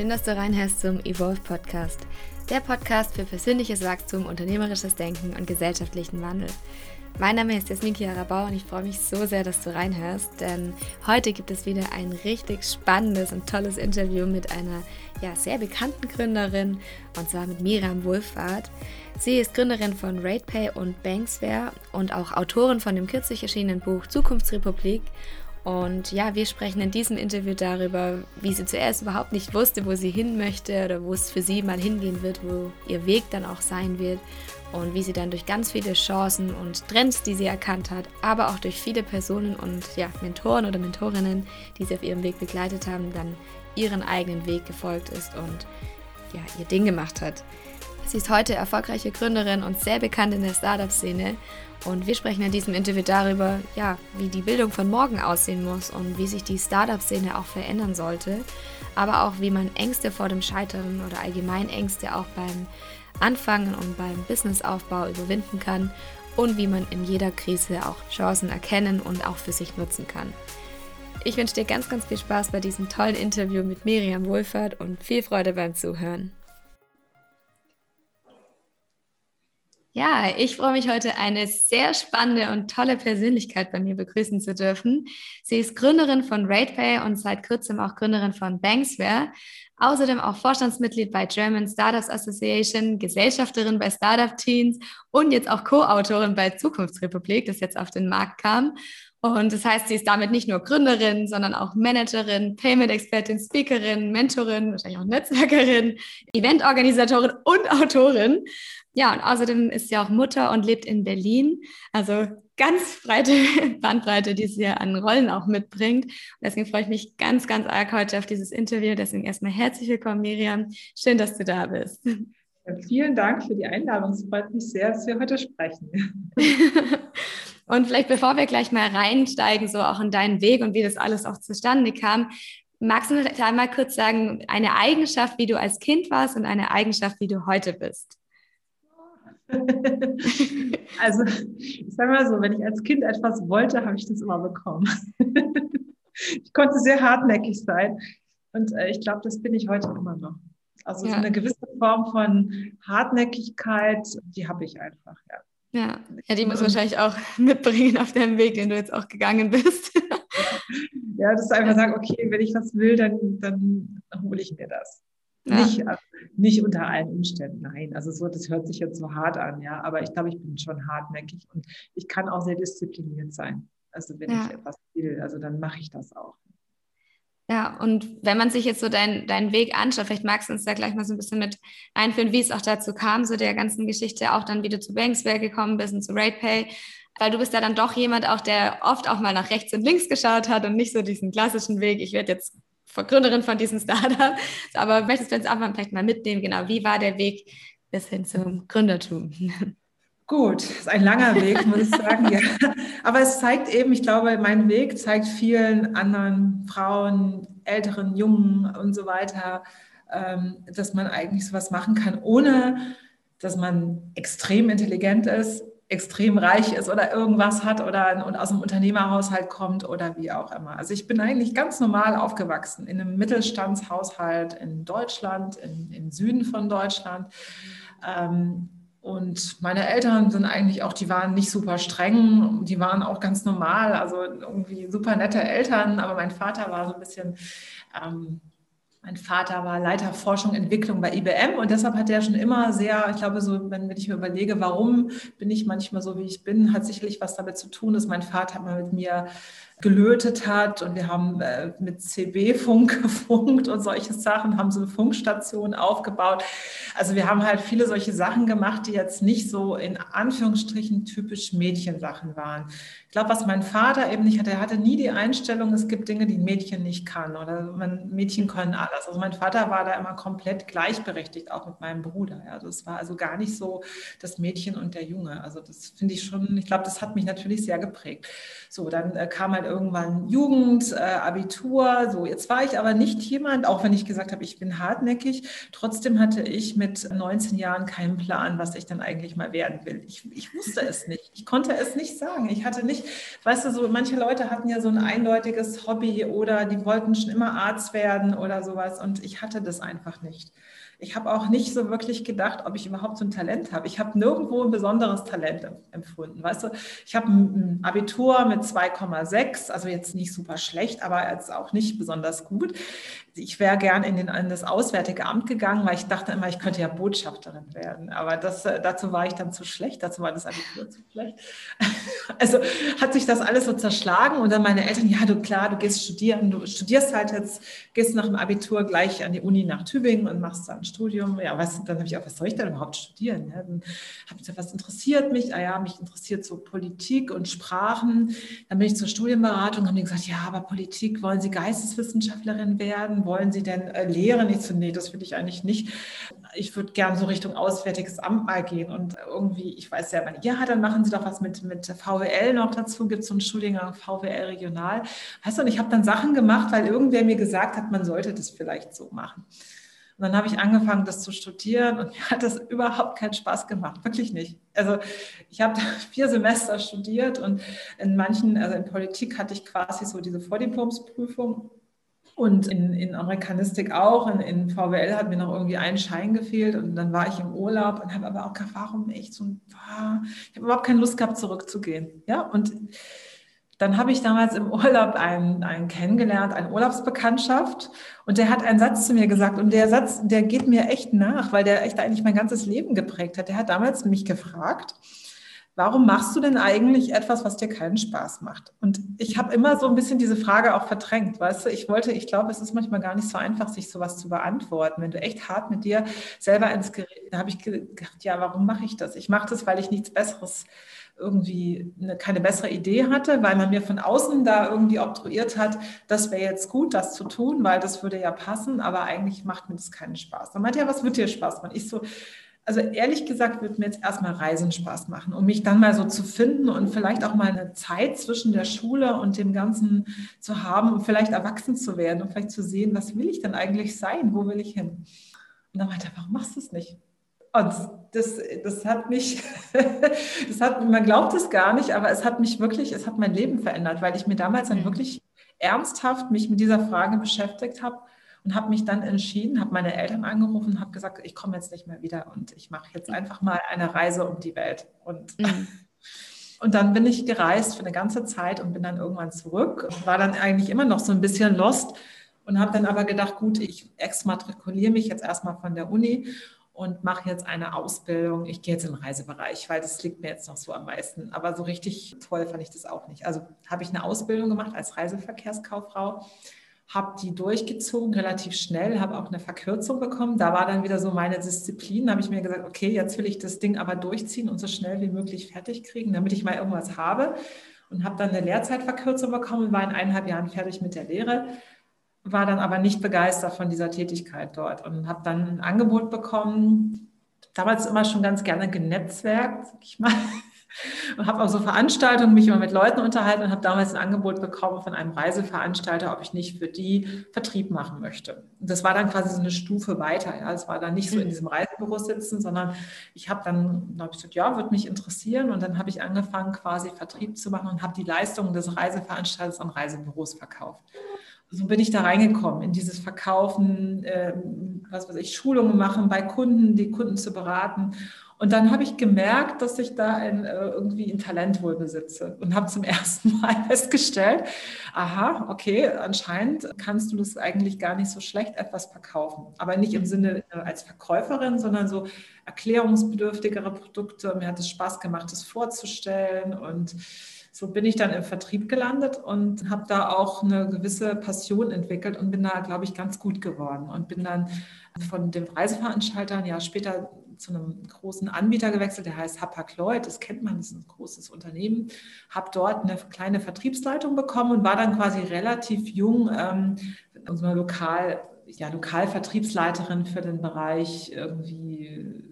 schön, dass du reinhörst zum Evolve Podcast. Der Podcast für persönliches Wachstum, unternehmerisches Denken und gesellschaftlichen Wandel. Mein Name ist Jasminki Arabau und ich freue mich so sehr, dass du reinhörst, denn heute gibt es wieder ein richtig spannendes und tolles Interview mit einer ja, sehr bekannten Gründerin und zwar mit Miriam Wohlfahrt. Sie ist Gründerin von RatePay und Banksware und auch Autorin von dem kürzlich erschienenen Buch Zukunftsrepublik und ja, wir sprechen in diesem Interview darüber, wie sie zuerst überhaupt nicht wusste, wo sie hin möchte oder wo es für sie mal hingehen wird, wo ihr Weg dann auch sein wird und wie sie dann durch ganz viele Chancen und Trends, die sie erkannt hat, aber auch durch viele Personen und ja, Mentoren oder Mentorinnen, die sie auf ihrem Weg begleitet haben, dann ihren eigenen Weg gefolgt ist und ja, ihr Ding gemacht hat. Sie ist heute erfolgreiche Gründerin und sehr bekannt in der Startup-Szene und wir sprechen in diesem Interview darüber, ja, wie die Bildung von morgen aussehen muss und wie sich die Startup-Szene auch verändern sollte, aber auch wie man Ängste vor dem Scheitern oder allgemein Ängste auch beim Anfangen und beim Businessaufbau überwinden kann und wie man in jeder Krise auch Chancen erkennen und auch für sich nutzen kann. Ich wünsche dir ganz, ganz viel Spaß bei diesem tollen Interview mit Miriam Wohlfahrt und viel Freude beim Zuhören. Ja, ich freue mich heute, eine sehr spannende und tolle Persönlichkeit bei mir begrüßen zu dürfen. Sie ist Gründerin von RatePay und seit kurzem auch Gründerin von Banksware. Außerdem auch Vorstandsmitglied bei German Startups Association, Gesellschafterin bei Startup Teens und jetzt auch Co-Autorin bei Zukunftsrepublik, das jetzt auf den Markt kam. Und das heißt, sie ist damit nicht nur Gründerin, sondern auch Managerin, Payment-Expertin, Speakerin, Mentorin, wahrscheinlich auch Netzwerkerin, Eventorganisatorin und Autorin. Ja, und außerdem ist sie auch Mutter und lebt in Berlin. Also ganz breite Bandbreite, die sie ja an Rollen auch mitbringt. Und deswegen freue ich mich ganz, ganz arg heute auf dieses Interview. Deswegen erstmal herzlich willkommen, Miriam. Schön, dass du da bist. Ja, vielen Dank für die Einladung. Es freut mich sehr, dass wir heute sprechen. und vielleicht bevor wir gleich mal reinsteigen, so auch in deinen Weg und wie das alles auch zustande kam, magst du vielleicht einmal kurz sagen, eine Eigenschaft, wie du als Kind warst und eine Eigenschaft, wie du heute bist? also, ich sage mal so, wenn ich als Kind etwas wollte, habe ich das immer bekommen. ich konnte sehr hartnäckig sein und äh, ich glaube, das bin ich heute immer noch. Also ja. so eine gewisse Form von Hartnäckigkeit, die habe ich einfach, ja. Ja. ja, die muss wahrscheinlich auch mitbringen auf dem Weg, den du jetzt auch gegangen bist. ja, das ist einfach sagen, okay, wenn ich was will, dann, dann hole ich mir das. Ja. Nicht, also nicht unter allen Umständen, nein. Also so, das hört sich jetzt so hart an, ja. Aber ich glaube, ich bin schon hartnäckig und ich kann auch sehr diszipliniert sein. Also wenn ja. ich etwas will, also dann mache ich das auch. Ja, und wenn man sich jetzt so deinen dein Weg anschaut, vielleicht magst du uns da gleich mal so ein bisschen mit einführen, wie es auch dazu kam, so der ganzen Geschichte, auch dann, wie du zu Banksware gekommen bist und zu RatePay, weil du bist ja dann doch jemand auch, der oft auch mal nach rechts und links geschaut hat und nicht so diesen klassischen Weg, ich werde jetzt Gründerin von diesem Startup. Aber möchtest du uns auch mal vielleicht mal mitnehmen, genau, wie war der Weg bis hin zum Gründertum? Gut, ist ein langer Weg, muss ich sagen, ja. Aber es zeigt eben, ich glaube, mein Weg zeigt vielen anderen Frauen, älteren, Jungen und so weiter, ähm, dass man eigentlich sowas machen kann, ohne dass man extrem intelligent ist, extrem reich ist oder irgendwas hat oder aus einem Unternehmerhaushalt kommt oder wie auch immer. Also ich bin eigentlich ganz normal aufgewachsen in einem Mittelstandshaushalt in Deutschland, in, im Süden von Deutschland. Ähm, und meine Eltern sind eigentlich auch, die waren nicht super streng, die waren auch ganz normal, also irgendwie super nette Eltern, aber mein Vater war so ein bisschen ähm, mein Vater war Leiter Forschung Entwicklung bei IBM und deshalb hat er schon immer sehr, ich glaube, so, wenn, wenn ich mir überlege, warum bin ich manchmal so, wie ich bin, hat sicherlich was damit zu tun, dass mein Vater mal mit mir gelötet hat und wir haben äh, mit CB-Funk gefunkt und solche Sachen, haben so eine Funkstation aufgebaut. Also wir haben halt viele solche Sachen gemacht, die jetzt nicht so in Anführungsstrichen typisch Mädchensachen waren. Ich glaube, was mein Vater eben nicht hatte, er hatte nie die Einstellung, es gibt Dinge, die ein Mädchen nicht kann oder Mädchen können alles. Also mein Vater war da immer komplett gleichberechtigt, auch mit meinem Bruder. Ja. Das war also gar nicht so das Mädchen und der Junge. Also das finde ich schon, ich glaube, das hat mich natürlich sehr geprägt. So, dann äh, kam halt irgendwann Jugend, äh, Abitur. So, jetzt war ich aber nicht jemand, auch wenn ich gesagt habe, ich bin hartnäckig. Trotzdem hatte ich mit 19 Jahren keinen Plan, was ich dann eigentlich mal werden will. Ich, ich wusste es nicht. Ich konnte es nicht sagen. Ich hatte nicht, weißt du, so manche Leute hatten ja so ein eindeutiges Hobby oder die wollten schon immer Arzt werden oder sowas und ich hatte das einfach nicht. Ich habe auch nicht so wirklich gedacht, ob ich überhaupt so ein Talent habe. Ich habe nirgendwo ein besonderes Talent empfunden. Weißt du, ich habe ein Abitur mit 2,6, also jetzt nicht super schlecht, aber jetzt auch nicht besonders gut. Ich wäre gern in, den, in das Auswärtige Amt gegangen, weil ich dachte immer, ich könnte ja Botschafterin werden. Aber das, äh, dazu war ich dann zu schlecht, dazu war das Abitur zu schlecht. Also hat sich das alles so zerschlagen und dann meine Eltern, ja, du klar, du gehst studieren, du studierst halt jetzt, gehst nach dem Abitur gleich an die Uni nach Tübingen und machst dann Studium. Ja, was, dann habe ich auch, was soll ich denn überhaupt studieren? Ja, dann habe ich gesagt, was interessiert mich? Ah ja, mich interessiert so Politik und Sprachen. Dann bin ich zur Studienberatung, haben die gesagt, ja, aber Politik, wollen Sie Geisteswissenschaftlerin werden? Wollen Sie denn äh, lehren? Ich so, nee, das will ich eigentlich nicht. Ich würde gern so Richtung Auswärtiges Amt mal gehen und irgendwie, ich weiß selber nicht, ja, dann machen Sie doch was mit, mit VWL noch dazu, gibt es so einen Studiengang VWL regional. Weißt du, und ich habe dann Sachen gemacht, weil irgendwer mir gesagt hat, man sollte das vielleicht so machen. Und dann habe ich angefangen, das zu studieren und mir hat das überhaupt keinen Spaß gemacht, wirklich nicht. Also ich habe vier Semester studiert und in manchen, also in Politik hatte ich quasi so diese Vordiplomsprüfung und in, in Amerikanistik auch. In, in, VWL hat mir noch irgendwie ein Schein gefehlt und dann war ich im Urlaub und habe aber auch gedacht, warum echt so ein, ich habe überhaupt keine Lust gehabt, zurückzugehen. Ja, und dann habe ich damals im Urlaub einen, einen kennengelernt, eine Urlaubsbekanntschaft. Und der hat einen Satz zu mir gesagt. Und der Satz, der geht mir echt nach, weil der echt eigentlich mein ganzes Leben geprägt hat. Der hat damals mich gefragt, warum machst du denn eigentlich etwas, was dir keinen Spaß macht? Und ich habe immer so ein bisschen diese Frage auch verdrängt, weißt du, ich wollte, ich glaube, es ist manchmal gar nicht so einfach, sich sowas zu beantworten. Wenn du echt hart mit dir selber ins Gerät, da habe ich gedacht, ja, warum mache ich das? Ich mache das, weil ich nichts Besseres irgendwie eine, keine bessere Idee hatte, weil man mir von außen da irgendwie obtruiert hat, das wäre jetzt gut, das zu tun, weil das würde ja passen, aber eigentlich macht mir das keinen Spaß. Dann meinte ja, was wird dir Spaß machen? Ich so, also ehrlich gesagt wird mir jetzt erstmal Reisen Spaß machen, um mich dann mal so zu finden und vielleicht auch mal eine Zeit zwischen der Schule und dem Ganzen zu haben und vielleicht erwachsen zu werden und vielleicht zu sehen, was will ich denn eigentlich sein, wo will ich hin? Und dann meinte er, warum machst du es nicht? Und das, das hat mich, das hat, man glaubt es gar nicht, aber es hat mich wirklich, es hat mein Leben verändert, weil ich mir damals dann mhm. wirklich ernsthaft mich mit dieser Frage beschäftigt habe und habe mich dann entschieden, habe meine Eltern angerufen habe gesagt, ich komme jetzt nicht mehr wieder und ich mache jetzt einfach mal eine Reise um die Welt. Und, mhm. und dann bin ich gereist für eine ganze Zeit und bin dann irgendwann zurück, war dann eigentlich immer noch so ein bisschen lost und habe dann aber gedacht, gut, ich exmatrikuliere mich jetzt erstmal von der Uni und mache jetzt eine Ausbildung. Ich gehe jetzt in den Reisebereich, weil das liegt mir jetzt noch so am meisten. Aber so richtig toll fand ich das auch nicht. Also habe ich eine Ausbildung gemacht als Reiseverkehrskauffrau, habe die durchgezogen relativ schnell, habe auch eine Verkürzung bekommen. Da war dann wieder so meine Disziplin. Da habe ich mir gesagt, okay, jetzt will ich das Ding aber durchziehen und so schnell wie möglich fertig kriegen, damit ich mal irgendwas habe. Und habe dann eine Lehrzeitverkürzung bekommen und war in eineinhalb Jahren fertig mit der Lehre war dann aber nicht begeistert von dieser Tätigkeit dort und habe dann ein Angebot bekommen, damals immer schon ganz gerne genetzwerkt, sag ich mal, und habe auch so Veranstaltungen, mich immer mit Leuten unterhalten und habe damals ein Angebot bekommen von einem Reiseveranstalter, ob ich nicht für die Vertrieb machen möchte. Und das war dann quasi so eine Stufe weiter. Ja. Es war dann nicht so in mhm. diesem Reisebüro sitzen, sondern ich habe dann, da habe ich gesagt, ja, würde mich interessieren. Und dann habe ich angefangen, quasi Vertrieb zu machen und habe die Leistungen des Reiseveranstalters an Reisebüros verkauft so bin ich da reingekommen, in dieses Verkaufen, äh, was weiß ich, Schulungen machen bei Kunden, die Kunden zu beraten. Und dann habe ich gemerkt, dass ich da ein, äh, irgendwie ein Talent wohl besitze und habe zum ersten Mal festgestellt, aha, okay, anscheinend kannst du das eigentlich gar nicht so schlecht etwas verkaufen. Aber nicht im Sinne äh, als Verkäuferin, sondern so erklärungsbedürftigere Produkte. Mir hat es Spaß gemacht, das vorzustellen und so bin ich dann im Vertrieb gelandet und habe da auch eine gewisse Passion entwickelt und bin da, glaube ich, ganz gut geworden und bin dann von dem Reiseveranstalter ein Jahr später zu einem großen Anbieter gewechselt, der heißt Hapag-Lloyd, das kennt man, das ist ein großes Unternehmen, habe dort eine kleine Vertriebsleitung bekommen und war dann quasi relativ jung ähm, unsere Lokal, ja, Lokalvertriebsleiterin für den Bereich irgendwie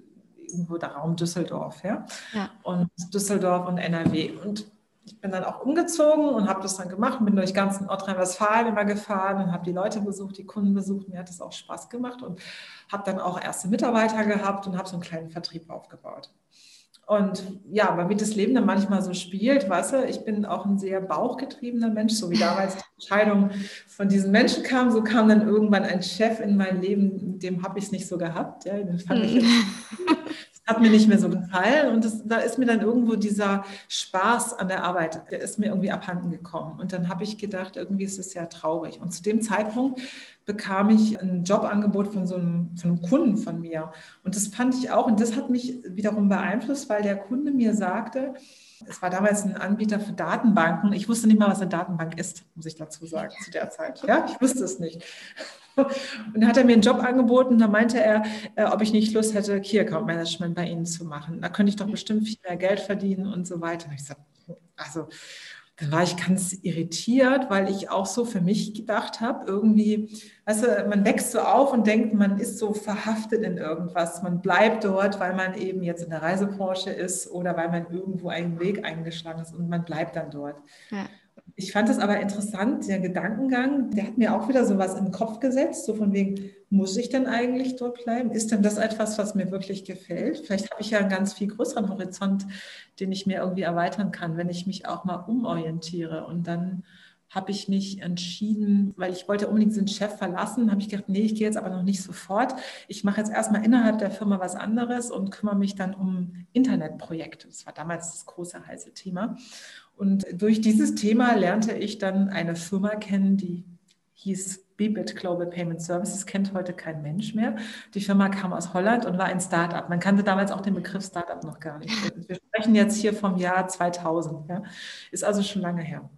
irgendwo der Raum Düsseldorf, ja? ja. Und Düsseldorf und NRW. Und ich bin dann auch umgezogen und habe das dann gemacht, bin durch ganz Nordrhein-Westfalen immer gefahren und habe die Leute besucht, die Kunden besucht. Mir hat das auch Spaß gemacht und habe dann auch erste Mitarbeiter gehabt und habe so einen kleinen Vertrieb aufgebaut. Und ja, aber wie das Leben dann manchmal so spielt, weißt du, ich bin auch ein sehr bauchgetriebener Mensch, so wie damals die Entscheidung von diesen Menschen kam, so kam dann irgendwann ein Chef in mein Leben, mit dem habe ich es nicht so gehabt. Ja, den fand ich jetzt, hat mir nicht mehr so gefallen und das, da ist mir dann irgendwo dieser Spaß an der Arbeit, der ist mir irgendwie abhanden gekommen. Und dann habe ich gedacht, irgendwie ist es ja traurig. Und zu dem Zeitpunkt bekam ich ein Jobangebot von so einem, von einem Kunden von mir. Und das fand ich auch, und das hat mich wiederum beeinflusst, weil der Kunde mir sagte, es war damals ein Anbieter für Datenbanken. Ich wusste nicht mal, was eine Datenbank ist, muss ich dazu sagen, zu der Zeit. Ja, ich wusste es nicht. Und dann hat er mir einen Job angeboten. Da meinte er, äh, ob ich nicht Lust hätte, Key Account Management bei Ihnen zu machen. Da könnte ich doch bestimmt viel mehr Geld verdienen und so weiter. Und ich sagte, also dann war ich ganz irritiert, weil ich auch so für mich gedacht habe, irgendwie, weißt du, man wächst so auf und denkt, man ist so verhaftet in irgendwas. Man bleibt dort, weil man eben jetzt in der Reisebranche ist oder weil man irgendwo einen Weg eingeschlagen ist und man bleibt dann dort. Ja. Ich fand es aber interessant, der Gedankengang, der hat mir auch wieder so was den Kopf gesetzt, so von wegen, muss ich denn eigentlich dort bleiben? Ist denn das etwas, was mir wirklich gefällt? Vielleicht habe ich ja einen ganz viel größeren Horizont, den ich mir irgendwie erweitern kann, wenn ich mich auch mal umorientiere. Und dann habe ich mich entschieden, weil ich wollte unbedingt den Chef verlassen, habe ich gedacht, nee, ich gehe jetzt aber noch nicht sofort. Ich mache jetzt erstmal innerhalb der Firma was anderes und kümmere mich dann um Internetprojekte. Das war damals das große heiße Thema. Und durch dieses Thema lernte ich dann eine Firma kennen, die hieß Bibit Global Payment Services, kennt heute kein Mensch mehr. Die Firma kam aus Holland und war ein Startup. Man kannte damals auch den Begriff Startup noch gar nicht. Wir sprechen jetzt hier vom Jahr 2000. Ja. Ist also schon lange her.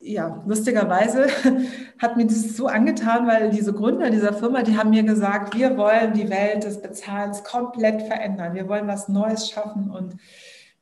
Ja, lustigerweise hat mir das so angetan, weil diese Gründer dieser Firma, die haben mir gesagt, wir wollen die Welt des Bezahlens komplett verändern. Wir wollen was Neues schaffen und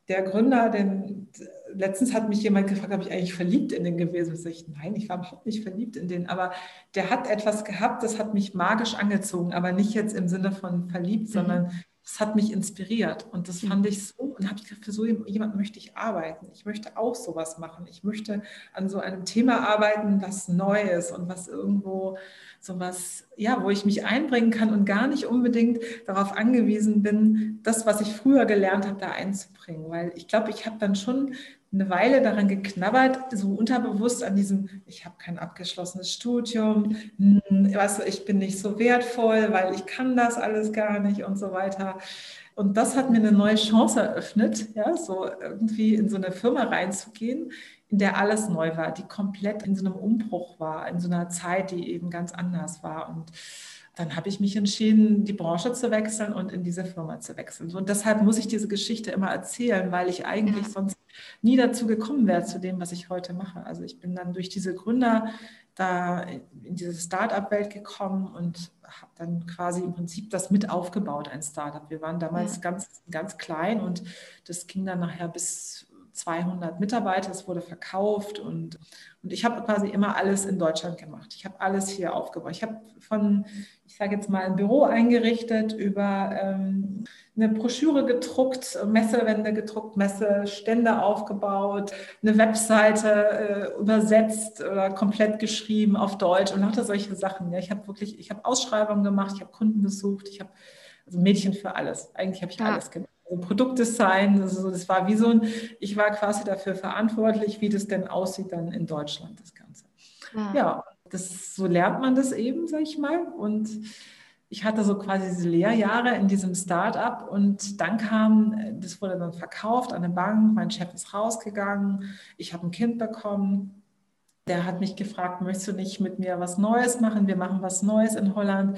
der Gründer, den letztens hat mich jemand gefragt, ob ich eigentlich verliebt in den gewesen bin. Ich, nein, ich war überhaupt nicht verliebt in den, aber der hat etwas gehabt, das hat mich magisch angezogen, aber nicht jetzt im Sinne von verliebt, mhm. sondern das hat mich inspiriert und das fand ich so und habe ich gedacht, für so jemanden möchte ich arbeiten. Ich möchte auch sowas machen. Ich möchte an so einem Thema arbeiten, was neu ist und was irgendwo sowas, ja, wo ich mich einbringen kann und gar nicht unbedingt darauf angewiesen bin, das, was ich früher gelernt habe, da einzubringen. Weil ich glaube, ich habe dann schon eine Weile daran geknabbert, so unterbewusst an diesem, ich habe kein abgeschlossenes Studium, hm, du, ich bin nicht so wertvoll, weil ich kann das alles gar nicht und so weiter. Und das hat mir eine neue Chance eröffnet, ja, so irgendwie in so eine Firma reinzugehen, in der alles neu war, die komplett in so einem Umbruch war, in so einer Zeit, die eben ganz anders war. Und dann habe ich mich entschieden, die Branche zu wechseln und in diese Firma zu wechseln. Und deshalb muss ich diese Geschichte immer erzählen, weil ich eigentlich ja. sonst nie dazu gekommen wäre, zu dem, was ich heute mache. Also ich bin dann durch diese Gründer da in diese Start-up-Welt gekommen und habe dann quasi im Prinzip das mit aufgebaut, ein Startup. Wir waren damals ja. ganz, ganz klein und das ging dann nachher bis 200 Mitarbeiter, es wurde verkauft und, und ich habe quasi immer alles in Deutschland gemacht. Ich habe alles hier aufgebaut. Ich habe von, ich sage jetzt mal, ein Büro eingerichtet, über ähm, eine Broschüre gedruckt, Messewände gedruckt, Messestände aufgebaut, eine Webseite äh, übersetzt oder komplett geschrieben auf Deutsch und lauter solche Sachen. Ja, ich habe wirklich, ich habe Ausschreibungen gemacht, ich habe Kunden besucht, ich habe also Mädchen für alles. Eigentlich habe ich ja. alles gemacht. Also Produktdesign, also das war wie so ein, ich war quasi dafür verantwortlich, wie das denn aussieht dann in Deutschland, das Ganze. Ja, ja das, so lernt man das eben, sag ich mal. Und ich hatte so quasi diese Lehrjahre in diesem Start-up und dann kam, das wurde dann verkauft an eine Bank, mein Chef ist rausgegangen, ich habe ein Kind bekommen. Der hat mich gefragt, möchtest du nicht mit mir was Neues machen? Wir machen was Neues in Holland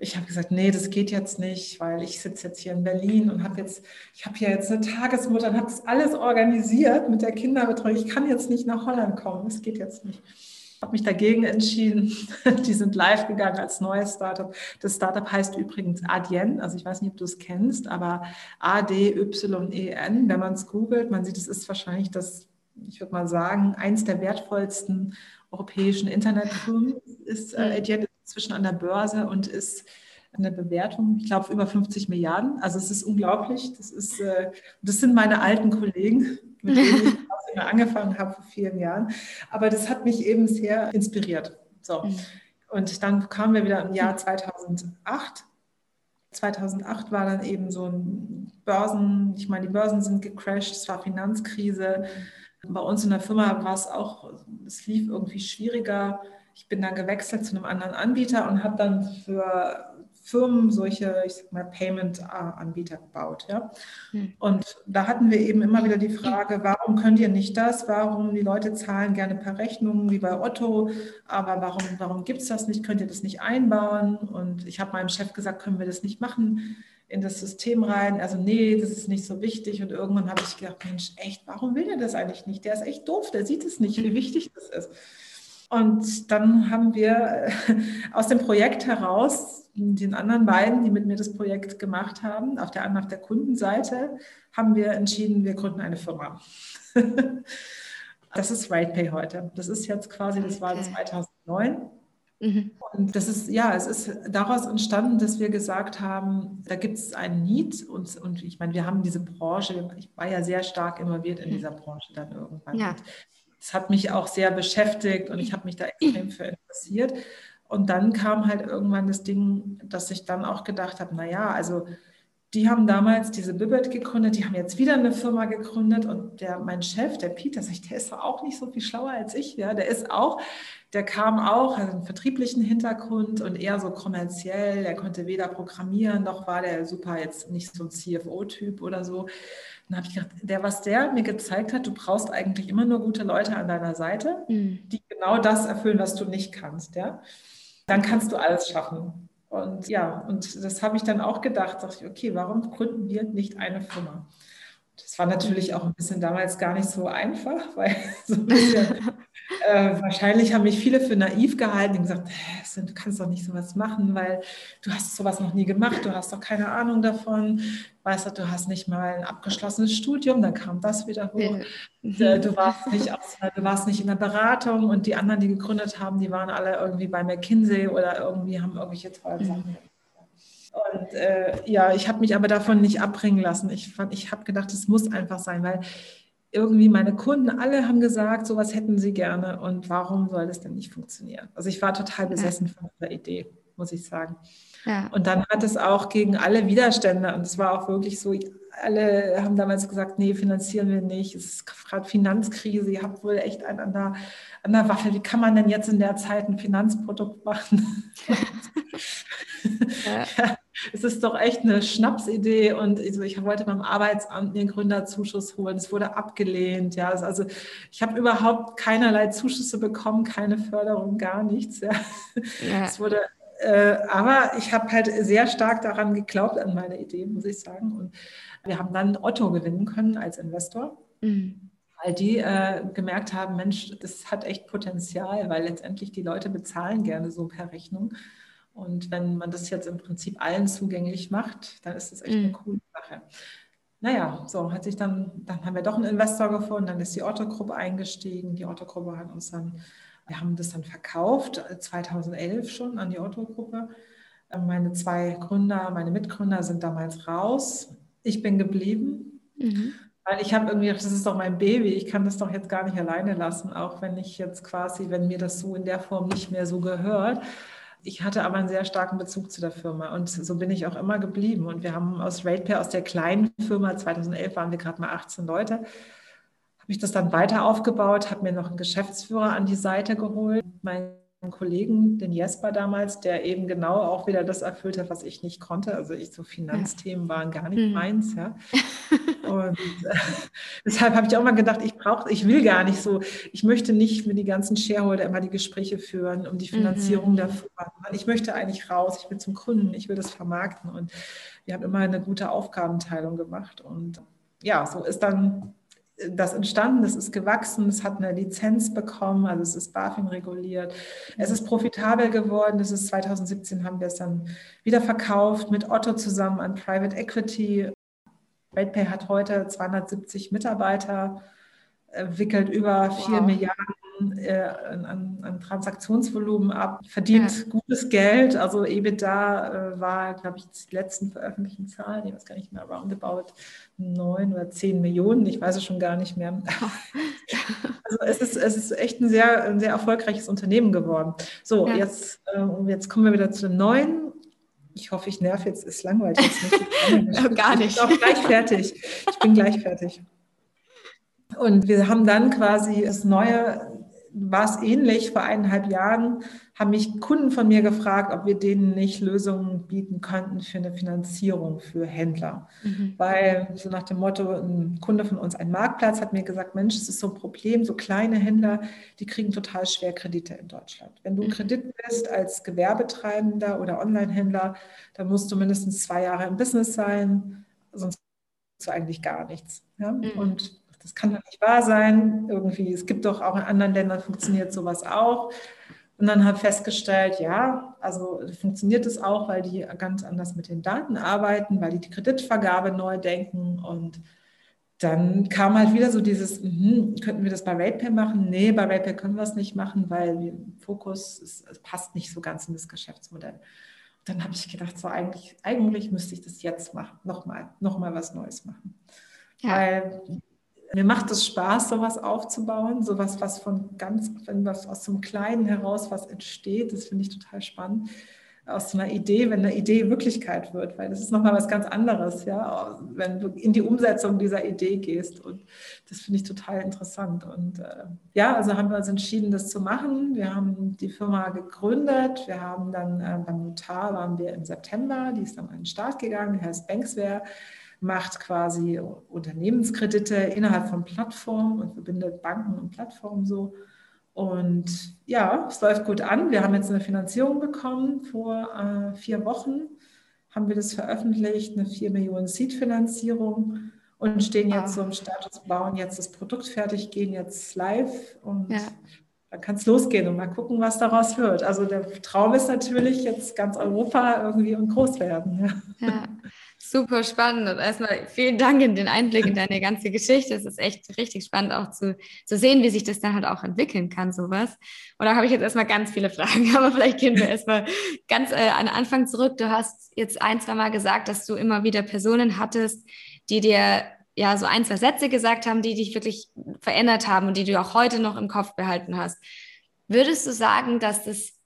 ich habe gesagt, nee, das geht jetzt nicht, weil ich sitze jetzt hier in Berlin und habe jetzt, ich habe hier jetzt eine Tagesmutter und habe das alles organisiert mit der Kinderbetreuung. Ich kann jetzt nicht nach Holland kommen, das geht jetzt nicht. Ich habe mich dagegen entschieden. Die sind live gegangen als neues Startup. Das Startup heißt übrigens Adyen. Also ich weiß nicht, ob du es kennst, aber A-D-Y-E-N. Wenn man es googelt, man sieht, es ist wahrscheinlich das, ich würde mal sagen, eins der wertvollsten europäischen Internetfirmen. Ist äh, Adyen zwischen an der Börse und ist eine Bewertung, ich glaube, über 50 Milliarden. Also es ist unglaublich. Das, ist, äh, das sind meine alten Kollegen, mit denen ich angefangen habe vor vielen Jahren. Aber das hat mich eben sehr inspiriert. So. Mhm. Und dann kamen wir wieder im Jahr 2008. 2008 war dann eben so ein Börsen, ich meine, die Börsen sind gecrashed, es war Finanzkrise. Bei uns in der Firma war es auch, es lief irgendwie schwieriger. Ich bin dann gewechselt zu einem anderen Anbieter und habe dann für Firmen solche, ich sag mal, Payment-Anbieter gebaut. Ja? Hm. Und da hatten wir eben immer wieder die Frage, warum könnt ihr nicht das? Warum die Leute zahlen gerne per Rechnung wie bei Otto, aber warum, warum gibt es das nicht? Könnt ihr das nicht einbauen? Und ich habe meinem Chef gesagt, können wir das nicht machen? in das System rein. Also nee, das ist nicht so wichtig. Und irgendwann habe ich gedacht, Mensch, echt, warum will er das eigentlich nicht? Der ist echt doof, der sieht es nicht, wie wichtig das ist. Und dann haben wir aus dem Projekt heraus den anderen beiden, die mit mir das Projekt gemacht haben, auf der, auf der Kundenseite, haben wir entschieden, wir gründen eine Firma. das ist RatePay heute. Das ist jetzt quasi, das war 2009. Mhm. Und das ist, ja, es ist daraus entstanden, dass wir gesagt haben, da gibt es einen Need und, und ich meine, wir haben diese Branche, ich war ja sehr stark involviert in mhm. dieser Branche dann irgendwann. Ja. Das hat mich auch sehr beschäftigt und ich habe mich da extrem für interessiert. Und dann kam halt irgendwann das Ding, dass ich dann auch gedacht habe, naja, also die haben damals diese Bibbet gegründet, die haben jetzt wieder eine Firma gegründet und der, mein Chef, der Peter, der ist auch nicht so viel schlauer als ich, ja, der ist auch, der kam auch, hat einen vertrieblichen Hintergrund und eher so kommerziell, der konnte weder programmieren, noch war der super jetzt nicht so ein CFO-Typ oder so. Dann habe ich gedacht, der, was der mir gezeigt hat, du brauchst eigentlich immer nur gute Leute an deiner Seite, mhm. die genau das erfüllen, was du nicht kannst, ja dann kannst du alles schaffen. Und ja, und das habe ich dann auch gedacht, dachte ich, okay, warum gründen wir nicht eine Firma? Das war natürlich auch ein bisschen damals gar nicht so einfach, weil so ein bisschen, äh, wahrscheinlich haben mich viele für naiv gehalten und gesagt, du kannst doch nicht sowas machen, weil du hast sowas noch nie gemacht, du hast doch keine Ahnung davon, weißt du, du hast nicht mal ein abgeschlossenes Studium, dann kam das wieder hoch. Ja. Du, warst nicht aus, du warst nicht in der Beratung und die anderen, die gegründet haben, die waren alle irgendwie bei McKinsey oder irgendwie haben irgendwelche tollen Sachen mhm. Und äh, ja, ich habe mich aber davon nicht abbringen lassen. Ich, ich habe gedacht, es muss einfach sein, weil irgendwie meine Kunden alle haben gesagt, sowas hätten sie gerne und warum soll das denn nicht funktionieren? Also ich war total besessen ja. von dieser Idee, muss ich sagen. Ja. Und dann hat es auch gegen alle Widerstände und es war auch wirklich so, alle haben damals gesagt, nee, finanzieren wir nicht, es ist gerade Finanzkrise, ihr habt wohl echt einen an der, an der Waffe, wie kann man denn jetzt in der Zeit ein Finanzprodukt machen? ja. es ist doch echt eine Schnapsidee und ich wollte beim Arbeitsamt einen Gründerzuschuss holen. Es wurde abgelehnt. Ja, also ich habe überhaupt keinerlei Zuschüsse bekommen, keine Förderung, gar nichts. Ja. ja. Es wurde, äh, aber ich habe halt sehr stark daran geglaubt an meine Idee, muss ich sagen. Und wir haben dann Otto gewinnen können als Investor. Mhm weil die äh, gemerkt haben, Mensch, das hat echt Potenzial, weil letztendlich die Leute bezahlen gerne so per Rechnung. Und wenn man das jetzt im Prinzip allen zugänglich macht, dann ist das echt mhm. eine coole Sache. Naja, so hat sich dann, dann haben wir doch einen Investor gefunden, dann ist die Otto-Gruppe eingestiegen. Die Otto-Gruppe hat uns dann, wir haben das dann verkauft, 2011 äh, schon an die Otto-Gruppe. Äh, meine zwei Gründer, meine Mitgründer sind damals raus. Ich bin geblieben. Mhm. Weil ich habe irgendwie gedacht, das ist doch mein Baby, ich kann das doch jetzt gar nicht alleine lassen, auch wenn ich jetzt quasi, wenn mir das so in der Form nicht mehr so gehört. Ich hatte aber einen sehr starken Bezug zu der Firma und so bin ich auch immer geblieben. Und wir haben aus RatePair, aus der kleinen Firma, 2011 waren wir gerade mal 18 Leute, habe ich das dann weiter aufgebaut, habe mir noch einen Geschäftsführer an die Seite geholt. Mein Kollegen, den Jesper damals, der eben genau auch wieder das erfüllt hat, was ich nicht konnte. Also ich so Finanzthemen waren gar nicht mhm. meins, ja. Und äh, deshalb habe ich auch mal gedacht, ich brauche, ich will gar nicht so, ich möchte nicht mit die ganzen Shareholder immer die Gespräche führen um die Finanzierung mhm. der Firma. Ich möchte eigentlich raus, ich will zum Kunden, ich will das vermarkten und wir haben immer eine gute Aufgabenteilung gemacht und ja, so ist dann das entstanden, das ist gewachsen, es hat eine Lizenz bekommen, also es ist BaFin reguliert, es ist profitabel geworden, das ist 2017 haben wir es dann wieder verkauft mit Otto zusammen an Private Equity. RatePay hat heute 270 Mitarbeiter, äh, wickelt über wow. 4 Milliarden äh, an, an, Transaktionsvolumen ab, verdient ja. gutes Geld. Also EBITDA äh, war, glaube ich, die letzten veröffentlichten Zahlen, ich weiß gar nicht mehr, roundabout neun oder zehn Millionen, ich weiß es schon gar nicht mehr. also es ist, es ist echt ein sehr, ein sehr erfolgreiches Unternehmen geworden. So, ja. jetzt, äh, jetzt kommen wir wieder zu den neuen. Ich hoffe, ich nerv jetzt, ist langweilig. Jetzt nicht. Gar nicht. Ich bin auch gleich fertig. Ich bin gleich fertig. Und wir haben dann quasi das neue, war es ähnlich vor eineinhalb Jahren, haben mich Kunden von mir gefragt, ob wir denen nicht Lösungen bieten könnten für eine Finanzierung für Händler. Mhm. Weil so nach dem Motto, ein Kunde von uns, ein Marktplatz, hat mir gesagt, Mensch, es ist so ein Problem, so kleine Händler, die kriegen total schwer Kredite in Deutschland. Wenn du mhm. Kredit bist als Gewerbetreibender oder Online-Händler, dann musst du mindestens zwei Jahre im Business sein, sonst du eigentlich gar nichts. Ja? Mhm. Und das kann doch nicht wahr sein. Irgendwie, es gibt doch auch in anderen Ländern funktioniert sowas auch. Und dann habe ich festgestellt, ja, also funktioniert es auch, weil die ganz anders mit den Daten arbeiten, weil die die Kreditvergabe neu denken. Und dann kam halt wieder so dieses, mh, könnten wir das bei RatePay machen? Nee, bei RatePay können wir es nicht machen, weil Fokus ist, passt nicht so ganz in das Geschäftsmodell. Und dann habe ich gedacht, so eigentlich, eigentlich müsste ich das jetzt machen, nochmal, nochmal was Neues machen. Ja. Weil mir macht es Spaß, sowas aufzubauen, sowas, was von ganz, wenn was aus dem Kleinen heraus was entsteht, das finde ich total spannend. Aus einer Idee, wenn eine Idee Wirklichkeit wird, weil das ist nochmal was ganz anderes, ja, wenn du in die Umsetzung dieser Idee gehst. Und das finde ich total interessant. Und äh, ja, also haben wir uns entschieden, das zu machen. Wir haben die Firma gegründet. Wir haben dann äh, beim Notar waren wir im September, die ist dann an den Start gegangen, die heißt Banksware macht quasi Unternehmenskredite innerhalb von Plattformen und verbindet Banken und Plattformen so. Und ja, es läuft gut an. Wir haben jetzt eine Finanzierung bekommen vor äh, vier Wochen, haben wir das veröffentlicht, eine 4 Millionen Seed-Finanzierung und stehen jetzt oh. so im Status, bauen jetzt das Produkt fertig, gehen jetzt live und ja. dann kann es losgehen und mal gucken, was daraus wird. Also der Traum ist natürlich jetzt ganz Europa irgendwie und groß werden. Ja. ja. Super spannend und erstmal vielen Dank in den Einblick in deine ganze Geschichte. Es ist echt richtig spannend auch zu, zu sehen, wie sich das dann halt auch entwickeln kann, sowas. Und da habe ich jetzt erstmal ganz viele Fragen, aber vielleicht gehen wir erstmal ganz äh, an den Anfang zurück. Du hast jetzt ein, zwei Mal gesagt, dass du immer wieder Personen hattest, die dir ja so ein, zwei Sätze gesagt haben, die dich wirklich verändert haben und die du auch heute noch im Kopf behalten hast. Würdest du sagen, dass das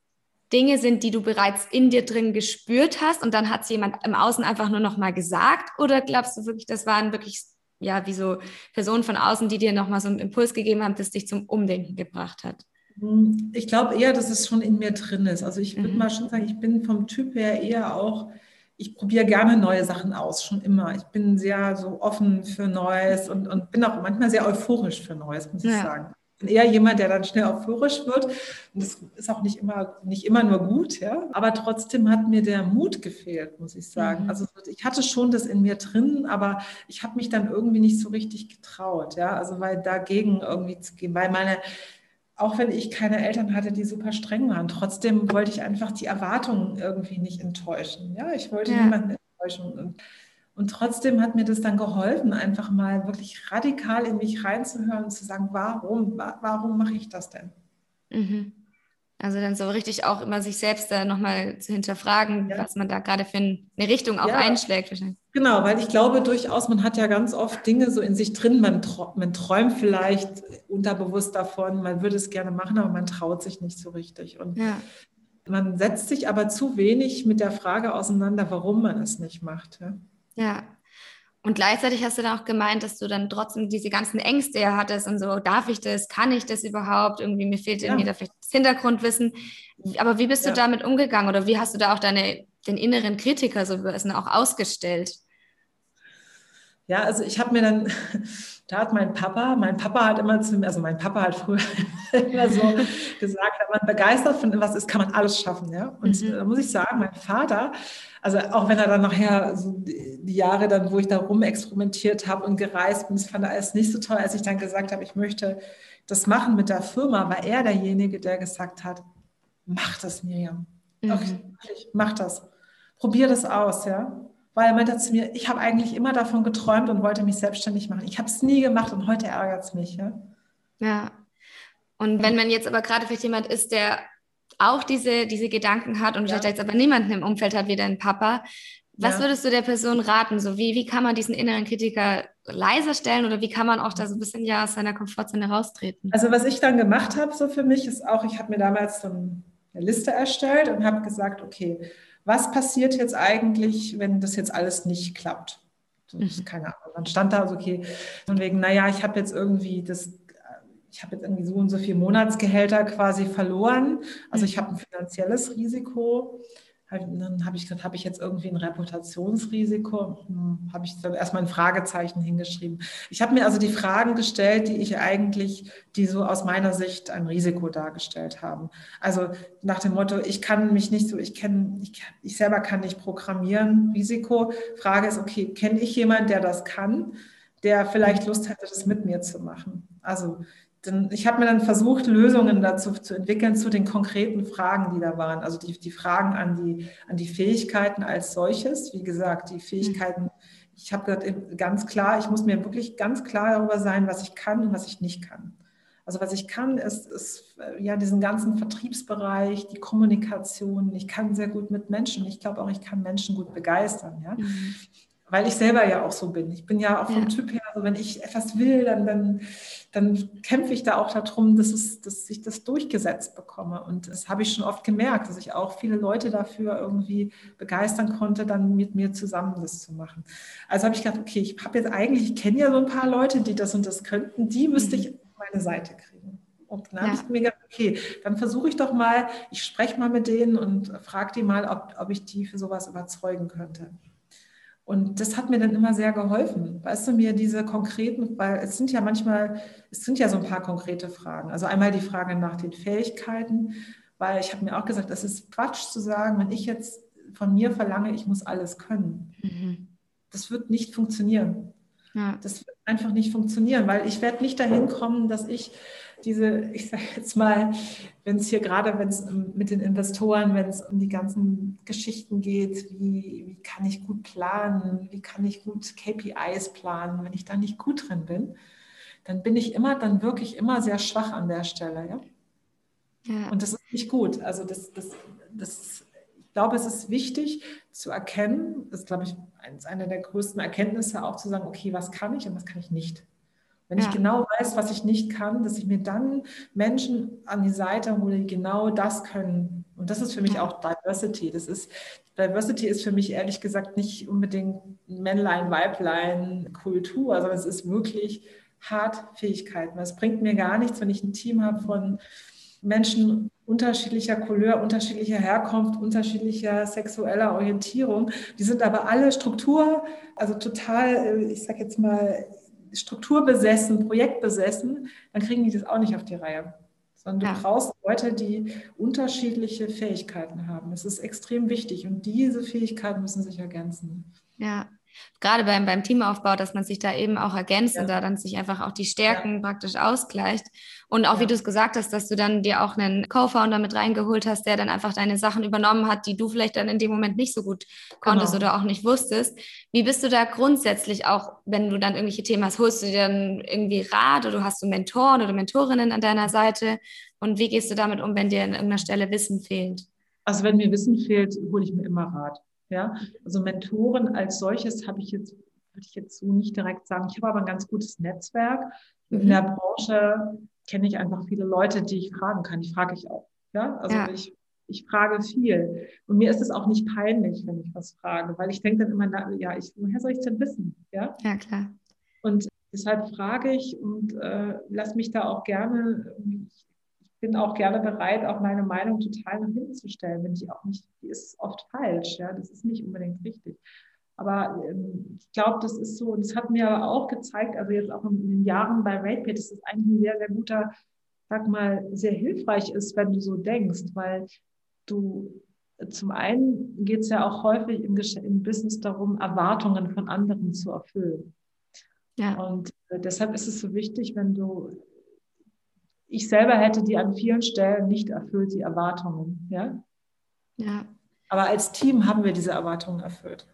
Dinge sind, die du bereits in dir drin gespürt hast und dann hat es jemand im Außen einfach nur noch mal gesagt? Oder glaubst du wirklich, das waren wirklich, ja, wie so Personen von außen, die dir noch mal so einen Impuls gegeben haben, das dich zum Umdenken gebracht hat? Hm, ich glaube eher, dass es schon in mir drin ist. Also ich würde mhm. mal schon sagen, ich bin vom Typ her eher auch, ich probiere gerne neue Sachen aus, schon immer. Ich bin sehr so offen für Neues und, und bin auch manchmal sehr euphorisch für Neues, muss ja. ich sagen eher jemand, der dann schnell euphorisch wird. Und das ist auch nicht immer, nicht immer nur gut, ja. Aber trotzdem hat mir der Mut gefehlt, muss ich sagen. Mhm. Also ich hatte schon das in mir drin, aber ich habe mich dann irgendwie nicht so richtig getraut, ja. Also weil dagegen irgendwie zu gehen, weil meine auch wenn ich keine Eltern hatte, die super streng waren, trotzdem wollte ich einfach die Erwartungen irgendwie nicht enttäuschen. Ja, ich wollte ja. niemanden enttäuschen. Und und trotzdem hat mir das dann geholfen, einfach mal wirklich radikal in mich reinzuhören und zu sagen, warum, warum mache ich das denn? Mhm. Also dann so richtig auch immer sich selbst da nochmal zu hinterfragen, ja. was man da gerade für eine Richtung auch ja. einschlägt. Wahrscheinlich. Genau, weil ich glaube durchaus, man hat ja ganz oft Dinge so in sich drin, man, man träumt vielleicht unterbewusst davon, man würde es gerne machen, aber man traut sich nicht so richtig. Und ja. man setzt sich aber zu wenig mit der Frage auseinander, warum man es nicht macht. Ja? Und gleichzeitig hast du dann auch gemeint, dass du dann trotzdem diese ganzen Ängste ja hattest und so, darf ich das, kann ich das überhaupt? Irgendwie, mir fehlt ja. irgendwie da vielleicht das Hintergrundwissen. Aber wie bist ja. du damit umgegangen oder wie hast du da auch deine, den inneren Kritiker so auch ausgestellt? Ja, also ich habe mir dann, da hat mein Papa, mein Papa hat immer zu mir, also mein Papa hat früher immer so gesagt, wenn man begeistert von etwas ist, kann man alles schaffen. Ja? Und mhm. da muss ich sagen, mein Vater, also auch wenn er dann nachher so die Jahre dann, wo ich da rumexperimentiert habe und gereist bin, das fand er alles nicht so toll, als ich dann gesagt habe, ich möchte das machen mit der Firma, war er derjenige, der gesagt hat, mach das, Miriam. Mhm. Okay, mach das. Probier das aus, ja. Weil er meinte zu mir, ich habe eigentlich immer davon geträumt und wollte mich selbstständig machen. Ich habe es nie gemacht und heute ärgert es mich, ja. Ja. Und wenn man jetzt aber gerade vielleicht jemand ist, der auch diese, diese Gedanken hat und ja. vielleicht jetzt aber niemanden im Umfeld hat wie dein Papa, was ja. würdest du der Person raten? So wie, wie kann man diesen inneren Kritiker leiser stellen oder wie kann man auch da so ein bisschen ja aus seiner Komfortzone raustreten? Also was ich dann gemacht habe, so für mich, ist auch, ich habe mir damals so eine Liste erstellt und habe gesagt, okay, was passiert jetzt eigentlich, wenn das jetzt alles nicht klappt? Mhm. Keine Ahnung. Dann stand da so, okay, von wegen, naja, ich habe jetzt irgendwie das ich habe jetzt irgendwie so und so viele Monatsgehälter quasi verloren. Also ich habe ein finanzielles Risiko dann habe ich gesagt, habe ich jetzt irgendwie ein Reputationsrisiko? Hm, habe ich dann erstmal ein Fragezeichen hingeschrieben. Ich habe mir also die Fragen gestellt, die ich eigentlich, die so aus meiner Sicht ein Risiko dargestellt haben. Also nach dem Motto, ich kann mich nicht so, ich kenne, ich, ich selber kann nicht programmieren, Risiko. Frage ist, okay, kenne ich jemanden, der das kann, der vielleicht Lust hätte, das mit mir zu machen? Also denn ich habe mir dann versucht, Lösungen dazu zu entwickeln zu den konkreten Fragen, die da waren. Also die, die Fragen an die, an die Fähigkeiten als solches. Wie gesagt, die Fähigkeiten, ich habe gesagt, ganz klar, ich muss mir wirklich ganz klar darüber sein, was ich kann und was ich nicht kann. Also was ich kann, ist, ist ja diesen ganzen Vertriebsbereich, die Kommunikation. Ich kann sehr gut mit Menschen. Ich glaube auch, ich kann Menschen gut begeistern. Ja? Mhm weil ich selber ja auch so bin. Ich bin ja auch vom ja. Typ her, also wenn ich etwas will, dann, dann, dann kämpfe ich da auch darum, dass, es, dass ich das durchgesetzt bekomme. Und das habe ich schon oft gemerkt, dass ich auch viele Leute dafür irgendwie begeistern konnte, dann mit mir zusammen das zu machen. Also habe ich gedacht, okay, ich habe jetzt eigentlich, ich kenne ja so ein paar Leute, die das und das könnten, die müsste ich mhm. auf meine Seite kriegen. Und dann ja. habe ich mir gedacht, okay, dann versuche ich doch mal, ich spreche mal mit denen und frage die mal, ob, ob ich die für sowas überzeugen könnte. Und das hat mir dann immer sehr geholfen. Weißt du, mir diese konkreten, weil es sind ja manchmal, es sind ja so ein paar konkrete Fragen. Also einmal die Frage nach den Fähigkeiten, weil ich habe mir auch gesagt, es ist Quatsch zu sagen, wenn ich jetzt von mir verlange, ich muss alles können. Mhm. Das wird nicht funktionieren. Ja. Das wird einfach nicht funktionieren, weil ich werde nicht dahin kommen, dass ich diese, ich sage jetzt mal, wenn es hier gerade, wenn es mit den Investoren, wenn es um die ganzen Geschichten geht, wie, wie kann ich gut planen, wie kann ich gut KPIs planen, wenn ich da nicht gut drin bin, dann bin ich immer, dann wirklich immer sehr schwach an der Stelle. Ja? ja. Und das ist nicht gut. Also das, das, das, ich glaube, es ist wichtig zu erkennen, das ist, glaube ich, eine der größten Erkenntnisse auch zu sagen, okay, was kann ich und was kann ich nicht. Wenn ja. ich genau weiß, was ich nicht kann, dass ich mir dann Menschen an die Seite hole, die genau das können. Und das ist für mich auch Diversity. Das ist, Diversity ist für mich ehrlich gesagt nicht unbedingt Männlein, Weiblein, Kultur, sondern es ist wirklich hart Fähigkeiten. Es bringt mir gar nichts, wenn ich ein Team habe von Menschen unterschiedlicher Couleur, unterschiedlicher Herkunft, unterschiedlicher sexueller Orientierung. Die sind aber alle Struktur, also total, äh, ich sage jetzt mal, strukturbesessen, projektbesessen, dann kriegen die das auch nicht auf die Reihe. Sondern du ja. brauchst Leute, die unterschiedliche Fähigkeiten haben. Das ist extrem wichtig und diese Fähigkeiten müssen sich ergänzen. Ja, gerade beim, beim Teamaufbau, dass man sich da eben auch ergänzt ja. und da dann sich einfach auch die Stärken ja. praktisch ausgleicht. Und auch ja. wie du es gesagt hast, dass du dann dir auch einen Co-Founder mit reingeholt hast, der dann einfach deine Sachen übernommen hat, die du vielleicht dann in dem Moment nicht so gut konntest genau. oder auch nicht wusstest. Wie bist du da grundsätzlich auch, wenn du dann irgendwelche Themen hast, holst du dir dann irgendwie Rat oder hast du Mentoren oder Mentorinnen an deiner Seite? Und wie gehst du damit um, wenn dir an irgendeiner Stelle Wissen fehlt? Also wenn mir Wissen fehlt, hole ich mir immer Rat. Ja, also Mentoren als solches habe ich jetzt, würde ich jetzt so nicht direkt sagen. Ich habe aber ein ganz gutes Netzwerk. Mhm. In der Branche kenne ich einfach viele Leute, die ich fragen kann. Die frage ich auch. Ja, also ja. ich, ich frage viel. Und mir ist es auch nicht peinlich, wenn ich was frage, weil ich denke dann immer, na, ja, ich, woher soll ich denn wissen? Ja, ja klar. Und deshalb frage ich und äh, lass mich da auch gerne, bin auch gerne bereit, auch meine Meinung total nach hinten zu stellen, wenn die auch nicht, die ist oft falsch, ja, das ist nicht unbedingt richtig. Aber ähm, ich glaube, das ist so, und das hat mir aber auch gezeigt, also jetzt auch in, in den Jahren bei RatePay, dass das eigentlich ein sehr, sehr guter, sag mal, sehr hilfreich ist, wenn du so denkst, weil du zum einen geht es ja auch häufig im, im, Business darum, Erwartungen von anderen zu erfüllen. Ja. Und äh, deshalb ist es so wichtig, wenn du ich selber hätte die an vielen Stellen nicht erfüllt, die Erwartungen. Ja? ja. Aber als Team haben wir diese Erwartungen erfüllt.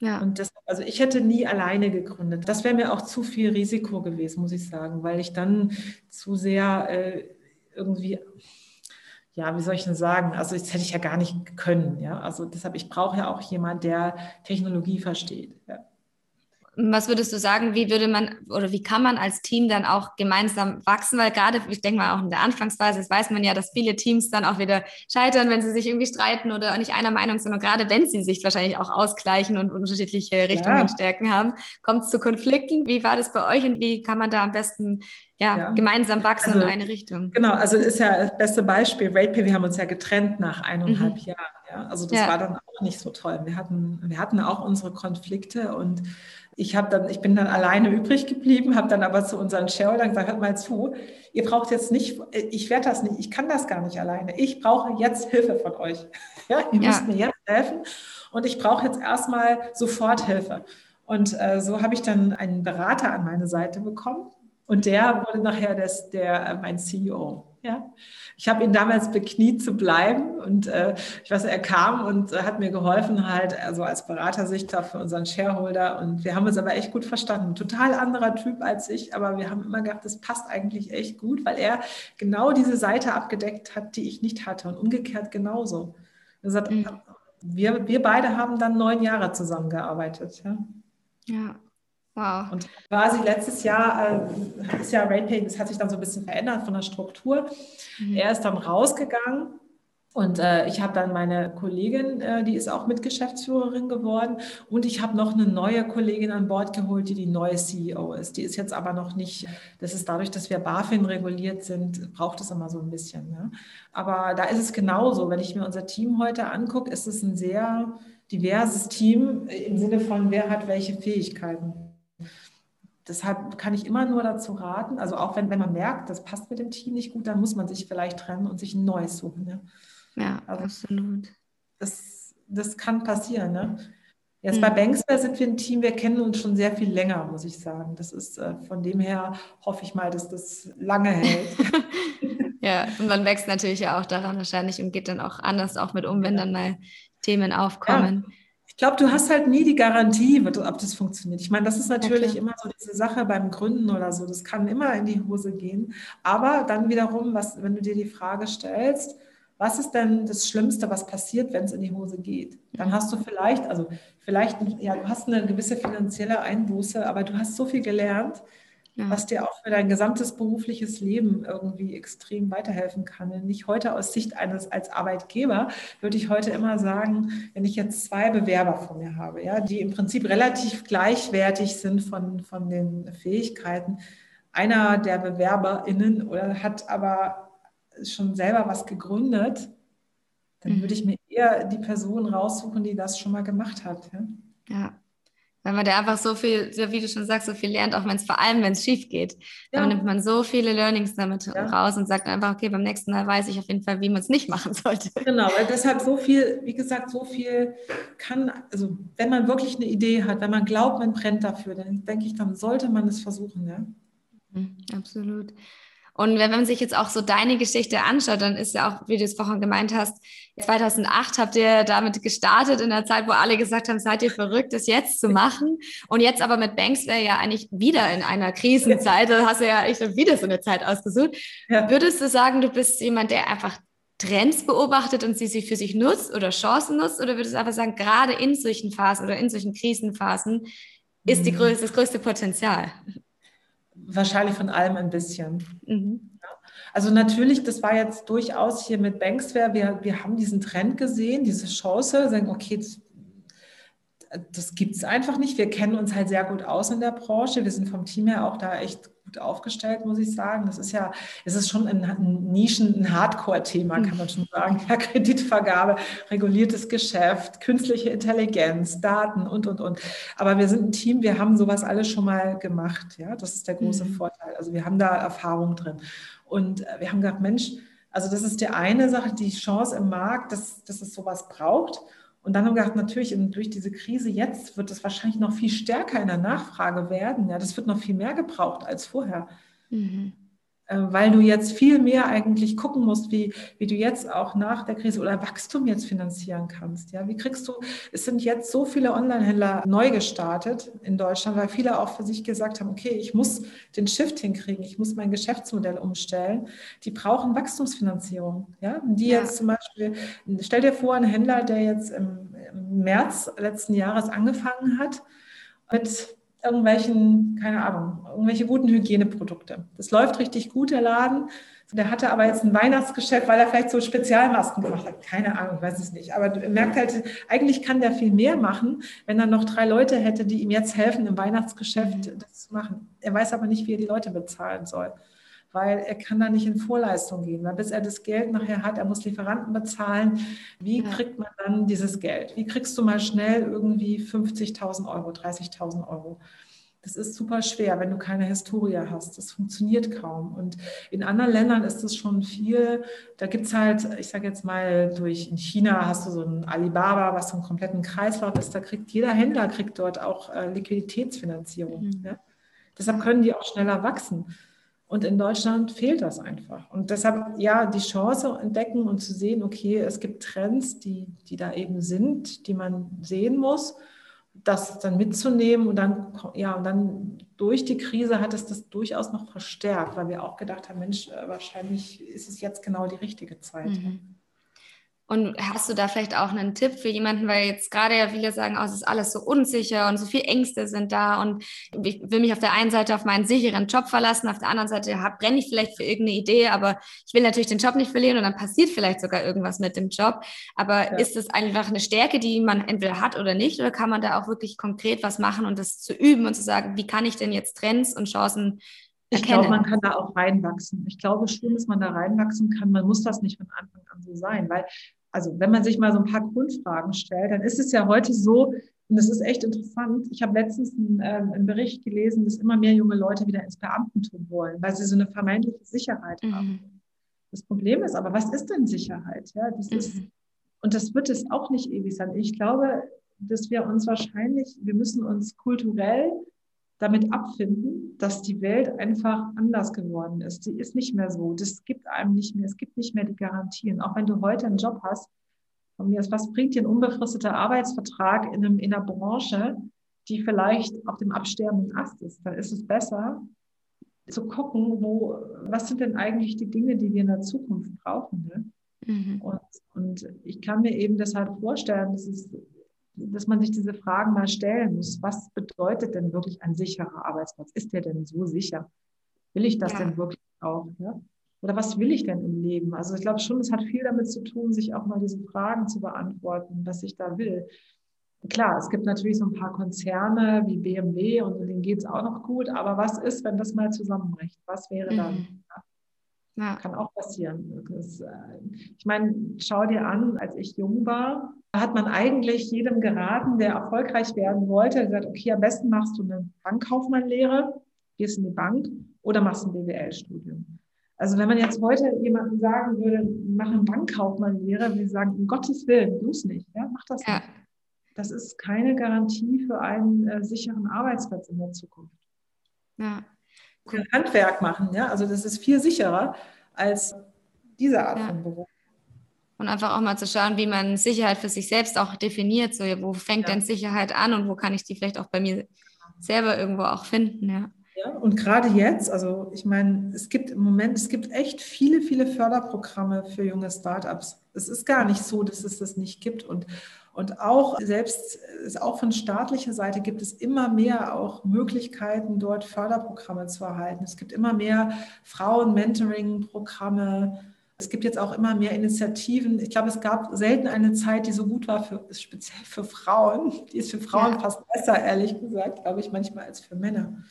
Ja. Und das, also ich hätte nie alleine gegründet. Das wäre mir auch zu viel Risiko gewesen, muss ich sagen, weil ich dann zu sehr äh, irgendwie ja, wie soll ich denn sagen? Also das hätte ich ja gar nicht können. Ja? Also deshalb, ich brauche ja auch jemand, der Technologie versteht. Ja. Was würdest du sagen, wie würde man oder wie kann man als Team dann auch gemeinsam wachsen? Weil gerade, ich denke mal auch in der Anfangsphase, das weiß man ja, dass viele Teams dann auch wieder scheitern, wenn sie sich irgendwie streiten oder nicht einer Meinung sind. Und gerade wenn sie sich wahrscheinlich auch ausgleichen und unterschiedliche Richtungen ja. Stärken haben, kommt es zu Konflikten. Wie war das bei euch und wie kann man da am besten ja, ja. gemeinsam wachsen also, in eine Richtung? Genau, also ist ja das beste Beispiel. RatePay, wir haben uns ja getrennt nach eineinhalb mhm. Jahren. Ja? Also das war dann auch nicht so toll. Wir hatten, wir hatten auch unsere Konflikte und ich habe dann, ich bin dann alleine übrig geblieben, habe dann aber zu unseren Shareholdern gesagt, hört mal zu, ihr braucht jetzt nicht, ich werde das nicht, ich kann das gar nicht alleine. Ich brauche jetzt Hilfe von euch. Ja, ihr ja. müsst mir jetzt helfen und ich brauche jetzt erstmal sofort Hilfe. Und äh, so habe ich dann einen Berater an meine Seite bekommen und der wurde nachher das, der, äh, mein CEO. Ja. Ich habe ihn damals bekniet zu bleiben und äh, ich weiß, er kam und äh, hat mir geholfen, halt also als Beratersichter für unseren Shareholder und wir haben uns aber echt gut verstanden. Total anderer Typ als ich, aber wir haben immer gedacht, das passt eigentlich echt gut, weil er genau diese Seite abgedeckt hat, die ich nicht hatte und umgekehrt genauso. Er sagt, mhm. wir, wir beide haben dann neun Jahre zusammengearbeitet. Ja. Ja, Wow. Und quasi letztes Jahr äh, ist ja RatePay, das hat sich dann so ein bisschen verändert von der Struktur. Mhm. Er ist dann rausgegangen und äh, ich habe dann meine Kollegin, äh, die ist auch Mitgeschäftsführerin geworden. Und ich habe noch eine neue Kollegin an Bord geholt, die die neue CEO ist. Die ist jetzt aber noch nicht, das ist dadurch, dass wir BaFin reguliert sind, braucht es immer so ein bisschen. Ne? Aber da ist es genauso. Wenn ich mir unser Team heute angucke, ist es ein sehr diverses Team im Sinne von, wer hat welche Fähigkeiten deshalb kann ich immer nur dazu raten, also auch wenn, wenn man merkt, das passt mit dem Team nicht gut, dann muss man sich vielleicht trennen und sich ein neues suchen. Ne? Ja, also absolut. Das, das kann passieren. Ne? Jetzt mhm. bei Banksware sind wir ein Team, wir kennen uns schon sehr viel länger, muss ich sagen. Das ist äh, von dem her hoffe ich mal, dass das lange hält. ja, und man wächst natürlich ja auch daran wahrscheinlich und geht dann auch anders auch mit um, wenn dann mal Themen aufkommen. Ja. Ich glaube, du hast halt nie die Garantie, ob das funktioniert. Ich meine, das ist natürlich okay. immer so diese Sache beim Gründen oder so. Das kann immer in die Hose gehen. Aber dann wiederum, was, wenn du dir die Frage stellst, was ist denn das Schlimmste, was passiert, wenn es in die Hose geht? Dann hast du vielleicht, also vielleicht, ja, du hast eine gewisse finanzielle Einbuße, aber du hast so viel gelernt, ja. was dir auch für dein gesamtes berufliches Leben irgendwie extrem weiterhelfen kann. Und nicht heute aus Sicht eines als Arbeitgeber würde ich heute immer sagen, wenn ich jetzt zwei Bewerber vor mir habe, ja, die im Prinzip relativ gleichwertig sind von, von den Fähigkeiten. Einer der BewerberInnen oder hat aber schon selber was gegründet, dann mhm. würde ich mir eher die Person raussuchen, die das schon mal gemacht hat. Ja. ja. Weil man da einfach so viel, wie du schon sagst, so viel lernt, auch wenn es vor allem, wenn es schief geht. Ja. Dann nimmt man so viele Learnings damit ja. raus und sagt einfach, okay, beim nächsten Mal weiß ich auf jeden Fall, wie man es nicht machen sollte. Genau, weil deshalb so viel, wie gesagt, so viel kann, also wenn man wirklich eine Idee hat, wenn man glaubt, man brennt dafür, dann denke ich, dann sollte man es versuchen, ja. Mhm, absolut. Und wenn man sich jetzt auch so deine Geschichte anschaut, dann ist ja auch, wie du es vorhin gemeint hast, 2008 habt ihr damit gestartet in der Zeit, wo alle gesagt haben, seid ihr verrückt, das jetzt zu machen. Und jetzt aber mit Banks wäre ja eigentlich wieder in einer Krisenzeit. Da hast du ja echt wieder so eine Zeit ausgesucht. Ja. Würdest du sagen, du bist jemand, der einfach Trends beobachtet und sie sich für sich nutzt oder Chancen nutzt? Oder würdest du aber sagen, gerade in solchen Phasen oder in solchen Krisenphasen ist die mhm. größte, das größte Potenzial? Wahrscheinlich von allem ein bisschen. Mhm. Also natürlich, das war jetzt durchaus hier mit Banksware, wir, wir haben diesen Trend gesehen, diese Chance, sagen, okay, das, das gibt es einfach nicht. Wir kennen uns halt sehr gut aus in der Branche. Wir sind vom Team her auch da echt gut aufgestellt, muss ich sagen. Das ist ja, es ist schon ein, ein Nischen, ein Hardcore-Thema, kann man schon sagen. Ja, Kreditvergabe, reguliertes Geschäft, künstliche Intelligenz, Daten und, und, und. Aber wir sind ein Team, wir haben sowas alles schon mal gemacht. Ja, das ist der große mhm. Vorteil. Also wir haben da Erfahrung drin. Und äh, wir haben gedacht, Mensch, also das ist die eine Sache, die Chance im Markt, dass, dass es sowas braucht. Und dann haben wir gedacht, natürlich durch diese Krise jetzt wird es wahrscheinlich noch viel stärker in der Nachfrage werden. Ja, das wird noch viel mehr gebraucht als vorher. Mhm. Äh, weil du jetzt viel mehr eigentlich gucken musst, wie, wie du jetzt auch nach der Krise oder Wachstum jetzt finanzieren kannst. Ja, wie kriegst du, es sind jetzt so viele Online-Händler neu gestartet in Deutschland, weil viele auch für sich gesagt haben, okay, ich muss den Shift hinkriegen, ich muss mein Geschäftsmodell umstellen. Die brauchen Wachstumsfinanzierung. Ja, die ja. jetzt zum Beispiel, stell dir vor, ein Händler, der jetzt im, im März letzten Jahres angefangen hat mit irgendwelchen, keine Ahnung, irgendwelche guten Hygieneprodukte. Das läuft richtig gut, der Laden. Der hatte aber jetzt ein Weihnachtsgeschäft, weil er vielleicht so Spezialmasken gemacht hat. Keine Ahnung, weiß es nicht. Aber er merkt halt, eigentlich kann der viel mehr machen, wenn er noch drei Leute hätte, die ihm jetzt helfen, im Weihnachtsgeschäft das zu machen. Er weiß aber nicht, wie er die Leute bezahlen soll weil er kann da nicht in Vorleistung gehen, weil bis er das Geld nachher hat, er muss Lieferanten bezahlen. Wie ja. kriegt man dann dieses Geld? Wie kriegst du mal schnell irgendwie 50.000 Euro, 30.000 Euro? Das ist super schwer, wenn du keine Historie hast. Das funktioniert kaum. Und in anderen Ländern ist es schon viel. Da gibt es halt, ich sage jetzt mal, durch in China hast du so ein Alibaba, was so einen kompletten Kreislauf ist. Da kriegt jeder Händler kriegt dort auch äh, Liquiditätsfinanzierung. Mhm. Ja? Deshalb können die auch schneller wachsen. Und in Deutschland fehlt das einfach. Und deshalb, ja, die Chance entdecken und zu sehen, okay, es gibt Trends, die, die da eben sind, die man sehen muss, das dann mitzunehmen und dann, ja, und dann durch die Krise hat es das durchaus noch verstärkt, weil wir auch gedacht haben, Mensch, äh, wahrscheinlich ist es jetzt genau die richtige Zeit. Mhm. Und hast du da vielleicht auch einen Tipp für jemanden, weil jetzt gerade ja viele sagen, oh, es ist alles so unsicher und so viele Ängste sind da und ich will mich auf der einen Seite auf meinen sicheren Job verlassen, auf der anderen Seite brenne ich vielleicht für irgendeine Idee, aber ich will natürlich den Job nicht verlieren und dann passiert vielleicht sogar irgendwas mit dem Job. Aber ja. ist das einfach eine Stärke, die man entweder hat oder nicht, oder kann man da auch wirklich konkret was machen und das zu üben und zu sagen, wie kann ich denn jetzt Trends und Chancen ich glaube, man kann da auch reinwachsen. Ich glaube schon, dass man da reinwachsen kann. Man muss das nicht von Anfang an so sein, weil also wenn man sich mal so ein paar Grundfragen stellt, dann ist es ja heute so, und das ist echt interessant. Ich habe letztens einen, äh, einen, Bericht gelesen, dass immer mehr junge Leute wieder ins Beamtentum wollen, weil sie so eine vermeintliche Sicherheit mhm. haben. Das Problem ist aber, was ist denn Sicherheit? Ja, das mhm. ist, und das wird es auch nicht ewig sein. Ich glaube, dass wir uns wahrscheinlich, wir müssen uns kulturell damit abfinden, dass die Welt einfach anders geworden ist. Sie ist nicht mehr so. Das gibt einem nicht mehr. Es gibt nicht mehr die Garantien. Auch wenn du heute einen Job hast, was bringt dir ein unbefristeter Arbeitsvertrag in, einem, in einer Branche, die vielleicht auf dem absterbenden Ast ist? Da ist es besser, zu gucken, wo, was sind denn eigentlich die Dinge, die wir in der Zukunft brauchen. Ne? Mhm. Und, und ich kann mir eben deshalb vorstellen, dass es dass man sich diese Fragen mal stellen muss. Was bedeutet denn wirklich ein sicherer Arbeitsplatz? Ist der denn so sicher? Will ich das ja. denn wirklich auch? Ja? Oder was will ich denn im Leben? Also ich glaube schon, es hat viel damit zu tun, sich auch mal diese Fragen zu beantworten, was ich da will. Klar, es gibt natürlich so ein paar Konzerne wie BMW und denen geht es auch noch gut, aber was ist, wenn das mal zusammenbricht? Was wäre dann? Mhm. Ja. Kann auch passieren. Das, äh, ich meine, schau dir an, als ich jung war, hat man eigentlich jedem geraten, der erfolgreich werden wollte, gesagt, okay, am besten machst du eine Bankkaufmannlehre, gehst in die Bank oder machst ein BWL-Studium. Also wenn man jetzt heute jemandem sagen würde, mach eine Bankkaufmannlehre, wir sagen, um Gottes Willen, bloß nicht, ja, mach das ja. nicht. Das ist keine Garantie für einen äh, sicheren Arbeitsplatz in der Zukunft. Ja. Handwerk machen, ja, also das ist viel sicherer als diese Art ja. von Beruf. Und einfach auch mal zu schauen, wie man Sicherheit für sich selbst auch definiert. So, wo fängt ja. denn Sicherheit an und wo kann ich die vielleicht auch bei mir selber irgendwo auch finden, ja. Ja, und gerade jetzt, also ich meine, es gibt im Moment, es gibt echt viele, viele Förderprogramme für junge Startups. Es ist gar nicht so, dass es das nicht gibt. Und, und auch selbst, auch von staatlicher Seite gibt es immer mehr auch Möglichkeiten, dort Förderprogramme zu erhalten. Es gibt immer mehr Frauen-Mentoring-Programme, es gibt jetzt auch immer mehr Initiativen. Ich glaube, es gab selten eine Zeit, die so gut war, für, speziell für Frauen. Die ist für Frauen ja. fast besser, ehrlich gesagt, glaube ich, manchmal als für Männer.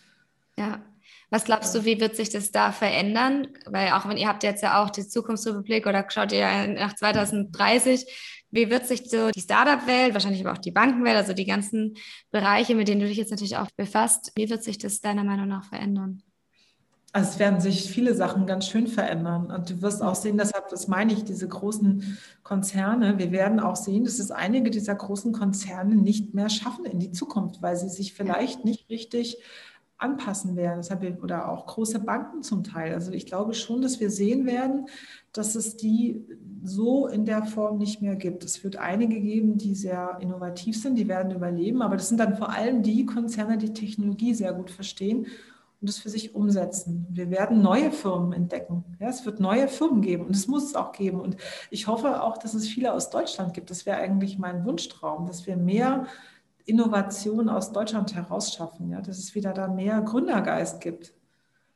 Ja. Was glaubst du, wie wird sich das da verändern? Weil auch wenn ihr habt jetzt ja auch die Zukunftsrepublik oder schaut ihr nach 2030, wie wird sich so die Startup-Welt, wahrscheinlich aber auch die Bankenwelt, also die ganzen Bereiche, mit denen du dich jetzt natürlich auch befasst, wie wird sich das deiner Meinung nach verändern? Also es werden sich viele Sachen ganz schön verändern. Und du wirst auch sehen, deshalb, das meine ich, diese großen Konzerne, wir werden auch sehen, dass es einige dieser großen Konzerne nicht mehr schaffen in die Zukunft, weil sie sich vielleicht nicht richtig anpassen werden. Deshalb oder auch große Banken zum Teil. Also ich glaube schon, dass wir sehen werden, dass es die so in der Form nicht mehr gibt. Es wird einige geben, die sehr innovativ sind, die werden überleben, aber das sind dann vor allem die Konzerne, die Technologie sehr gut verstehen und es für sich umsetzen. Wir werden neue Firmen entdecken. Ja, es wird neue Firmen geben und es muss es auch geben. Und ich hoffe auch, dass es viele aus Deutschland gibt. Das wäre eigentlich mein Wunschtraum, dass wir mehr Innovation aus Deutschland herausschaffen, ja, dass es wieder da mehr Gründergeist gibt.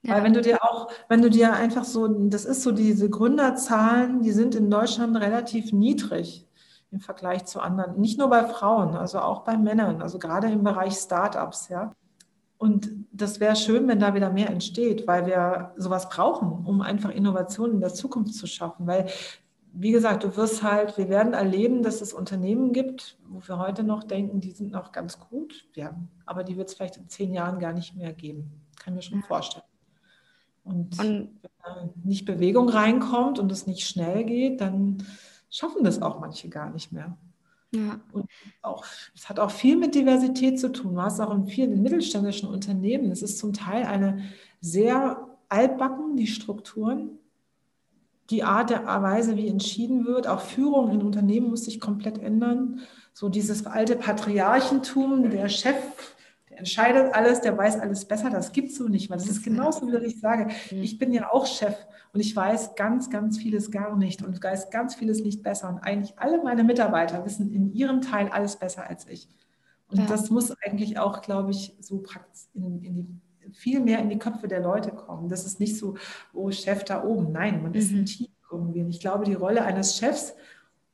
Ja. Weil wenn du dir auch, wenn du dir einfach so, das ist so diese Gründerzahlen, die sind in Deutschland relativ niedrig im Vergleich zu anderen. Nicht nur bei Frauen, also auch bei Männern, also gerade im Bereich Startups, ja. Und das wäre schön, wenn da wieder mehr entsteht, weil wir sowas brauchen, um einfach Innovationen in der Zukunft zu schaffen. Weil wie gesagt, du wirst halt, wir werden erleben, dass es Unternehmen gibt, wo wir heute noch denken, die sind noch ganz gut, ja, aber die wird es vielleicht in zehn Jahren gar nicht mehr geben. Kann ich mir schon vorstellen. Und, und wenn da nicht Bewegung reinkommt und es nicht schnell geht, dann schaffen das auch manche gar nicht mehr. Ja. Und auch, es hat auch viel mit Diversität zu tun. Du hast auch in vielen mittelständischen Unternehmen, es ist zum Teil eine sehr altbacken, die Strukturen, die Art der Weise, wie entschieden wird, auch Führung in Unternehmen muss sich komplett ändern. So dieses alte Patriarchentum, der Chef, der entscheidet alles, der weiß alles besser, das gibt es so nicht mehr. Das ist genauso, wie ich sage. Mhm. Ich bin ja auch Chef und ich weiß ganz, ganz vieles gar nicht und weiß ganz vieles nicht besser. Und eigentlich alle meine Mitarbeiter wissen in ihrem Teil alles besser als ich. Und ja. das muss eigentlich auch, glaube ich, so praktisch in, in die viel mehr in die Köpfe der Leute kommen. Das ist nicht so, oh, Chef da oben. Nein, man ist ein mhm. Team irgendwie. Und ich glaube, die Rolle eines Chefs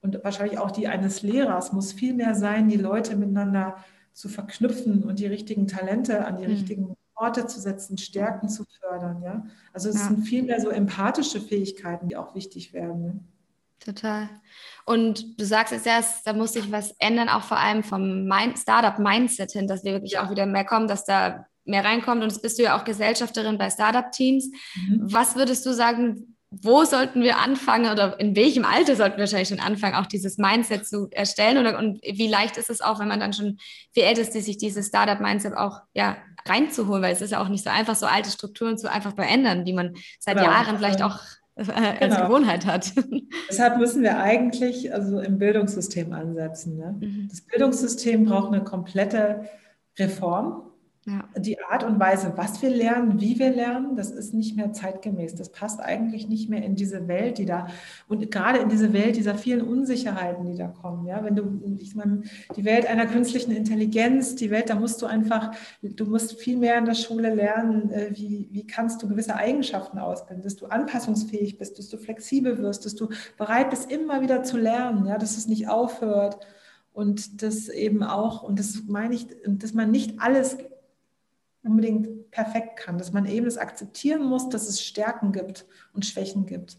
und wahrscheinlich auch die eines Lehrers muss viel mehr sein, die Leute miteinander zu verknüpfen und die richtigen Talente an die mhm. richtigen Orte zu setzen, Stärken zu fördern. Ja? Also es ja. sind viel mehr so empathische Fähigkeiten, die auch wichtig werden. Ne? Total. Und du sagst es erst, da muss sich was ändern, auch vor allem vom Startup-Mindset hin, dass wir wirklich ja. auch wieder mehr kommen, dass da mehr reinkommt. Und jetzt bist du ja auch Gesellschafterin bei Startup-Teams. Mhm. Was würdest du sagen, wo sollten wir anfangen oder in welchem Alter sollten wir wahrscheinlich schon anfangen, auch dieses Mindset zu erstellen? Oder, und wie leicht ist es auch, wenn man dann schon viel älter ist, sich dieses Startup-Mindset auch ja, reinzuholen? Weil es ist ja auch nicht so einfach, so alte Strukturen zu einfach verändern, die man seit genau. Jahren vielleicht auch äh, als genau. Gewohnheit hat. Deshalb müssen wir eigentlich also im Bildungssystem ansetzen. Ne? Mhm. Das Bildungssystem braucht eine komplette Reform ja. Die Art und Weise, was wir lernen, wie wir lernen, das ist nicht mehr zeitgemäß. Das passt eigentlich nicht mehr in diese Welt, die da und gerade in diese Welt dieser vielen Unsicherheiten, die da kommen. Ja, wenn du, ich meine, die Welt einer künstlichen Intelligenz, die Welt, da musst du einfach, du musst viel mehr in der Schule lernen, äh, wie, wie kannst du gewisse Eigenschaften ausbilden, dass du anpassungsfähig bist, dass du flexibel wirst, dass du bereit bist, immer wieder zu lernen, ja, dass es nicht aufhört und das eben auch, und das meine ich, dass man nicht alles unbedingt perfekt kann, dass man eben es akzeptieren muss, dass es Stärken gibt und Schwächen gibt.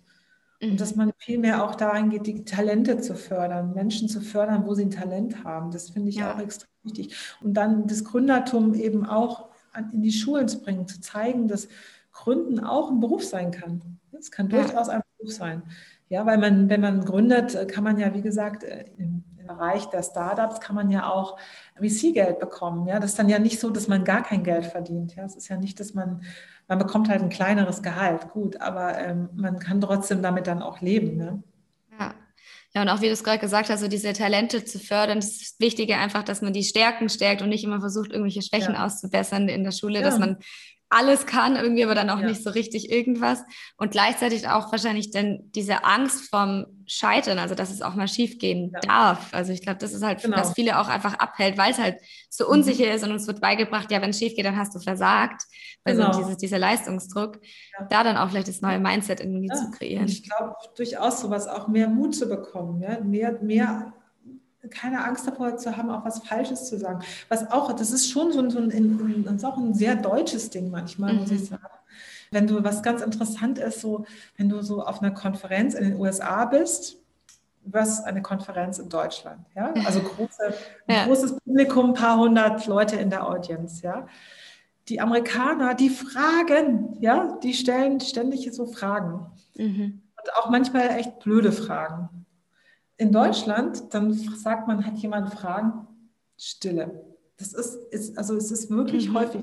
Und dass mhm. man vielmehr auch daran geht, die Talente zu fördern, Menschen zu fördern, wo sie ein Talent haben. Das finde ich ja. auch extrem wichtig. Und dann das Gründertum eben auch in die Schulen zu bringen, zu zeigen, dass Gründen auch ein Beruf sein kann. Es kann durchaus ja. ein Beruf sein. Ja, weil man, wenn man gründet, kann man ja, wie gesagt, äh, im Bereich der Startups kann man ja auch VC-Geld bekommen. Ja, das ist dann ja nicht so, dass man gar kein Geld verdient. Ja, es ist ja nicht, dass man, man bekommt halt ein kleineres Gehalt, gut, aber ähm, man kann trotzdem damit dann auch leben. Ne? Ja. Ja, und auch wie du es gerade gesagt hast, so diese Talente zu fördern, das ist Wichtige einfach, dass man die Stärken stärkt und nicht immer versucht, irgendwelche Schwächen ja. auszubessern in der Schule, ja. dass man alles kann, irgendwie aber dann auch ja. nicht so richtig irgendwas. Und gleichzeitig auch wahrscheinlich dann diese Angst vom Scheitern, also dass es auch mal schief gehen ja. darf. Also ich glaube, das ist halt, genau. was viele auch einfach abhält, weil es halt so mhm. unsicher mhm. ist und uns wird beigebracht, ja, wenn es schief geht, dann hast du versagt. Also genau. dieses, dieser Leistungsdruck, ja. da dann auch vielleicht das neue Mindset irgendwie zu kreieren. ich glaube durchaus sowas, auch mehr Mut zu bekommen, ja? mehr, mehr keine Angst davor zu haben, auch was Falsches zu sagen. Was auch, das ist schon so ein, so ein, das ist auch ein sehr deutsches Ding manchmal, mhm. muss ich mhm. sagen. Wenn du, was ganz interessant ist, so, wenn du so auf einer Konferenz in den USA bist, was eine Konferenz in Deutschland, ja, also große, ja. großes Publikum, ein paar hundert Leute in der Audience, ja. Die Amerikaner, die fragen, ja, die stellen ständig so Fragen. Mhm. Und auch manchmal echt blöde Fragen in Deutschland, dann sagt man, hat jemand Fragen? Stille. Das ist, ist also es ist wirklich mhm. häufig.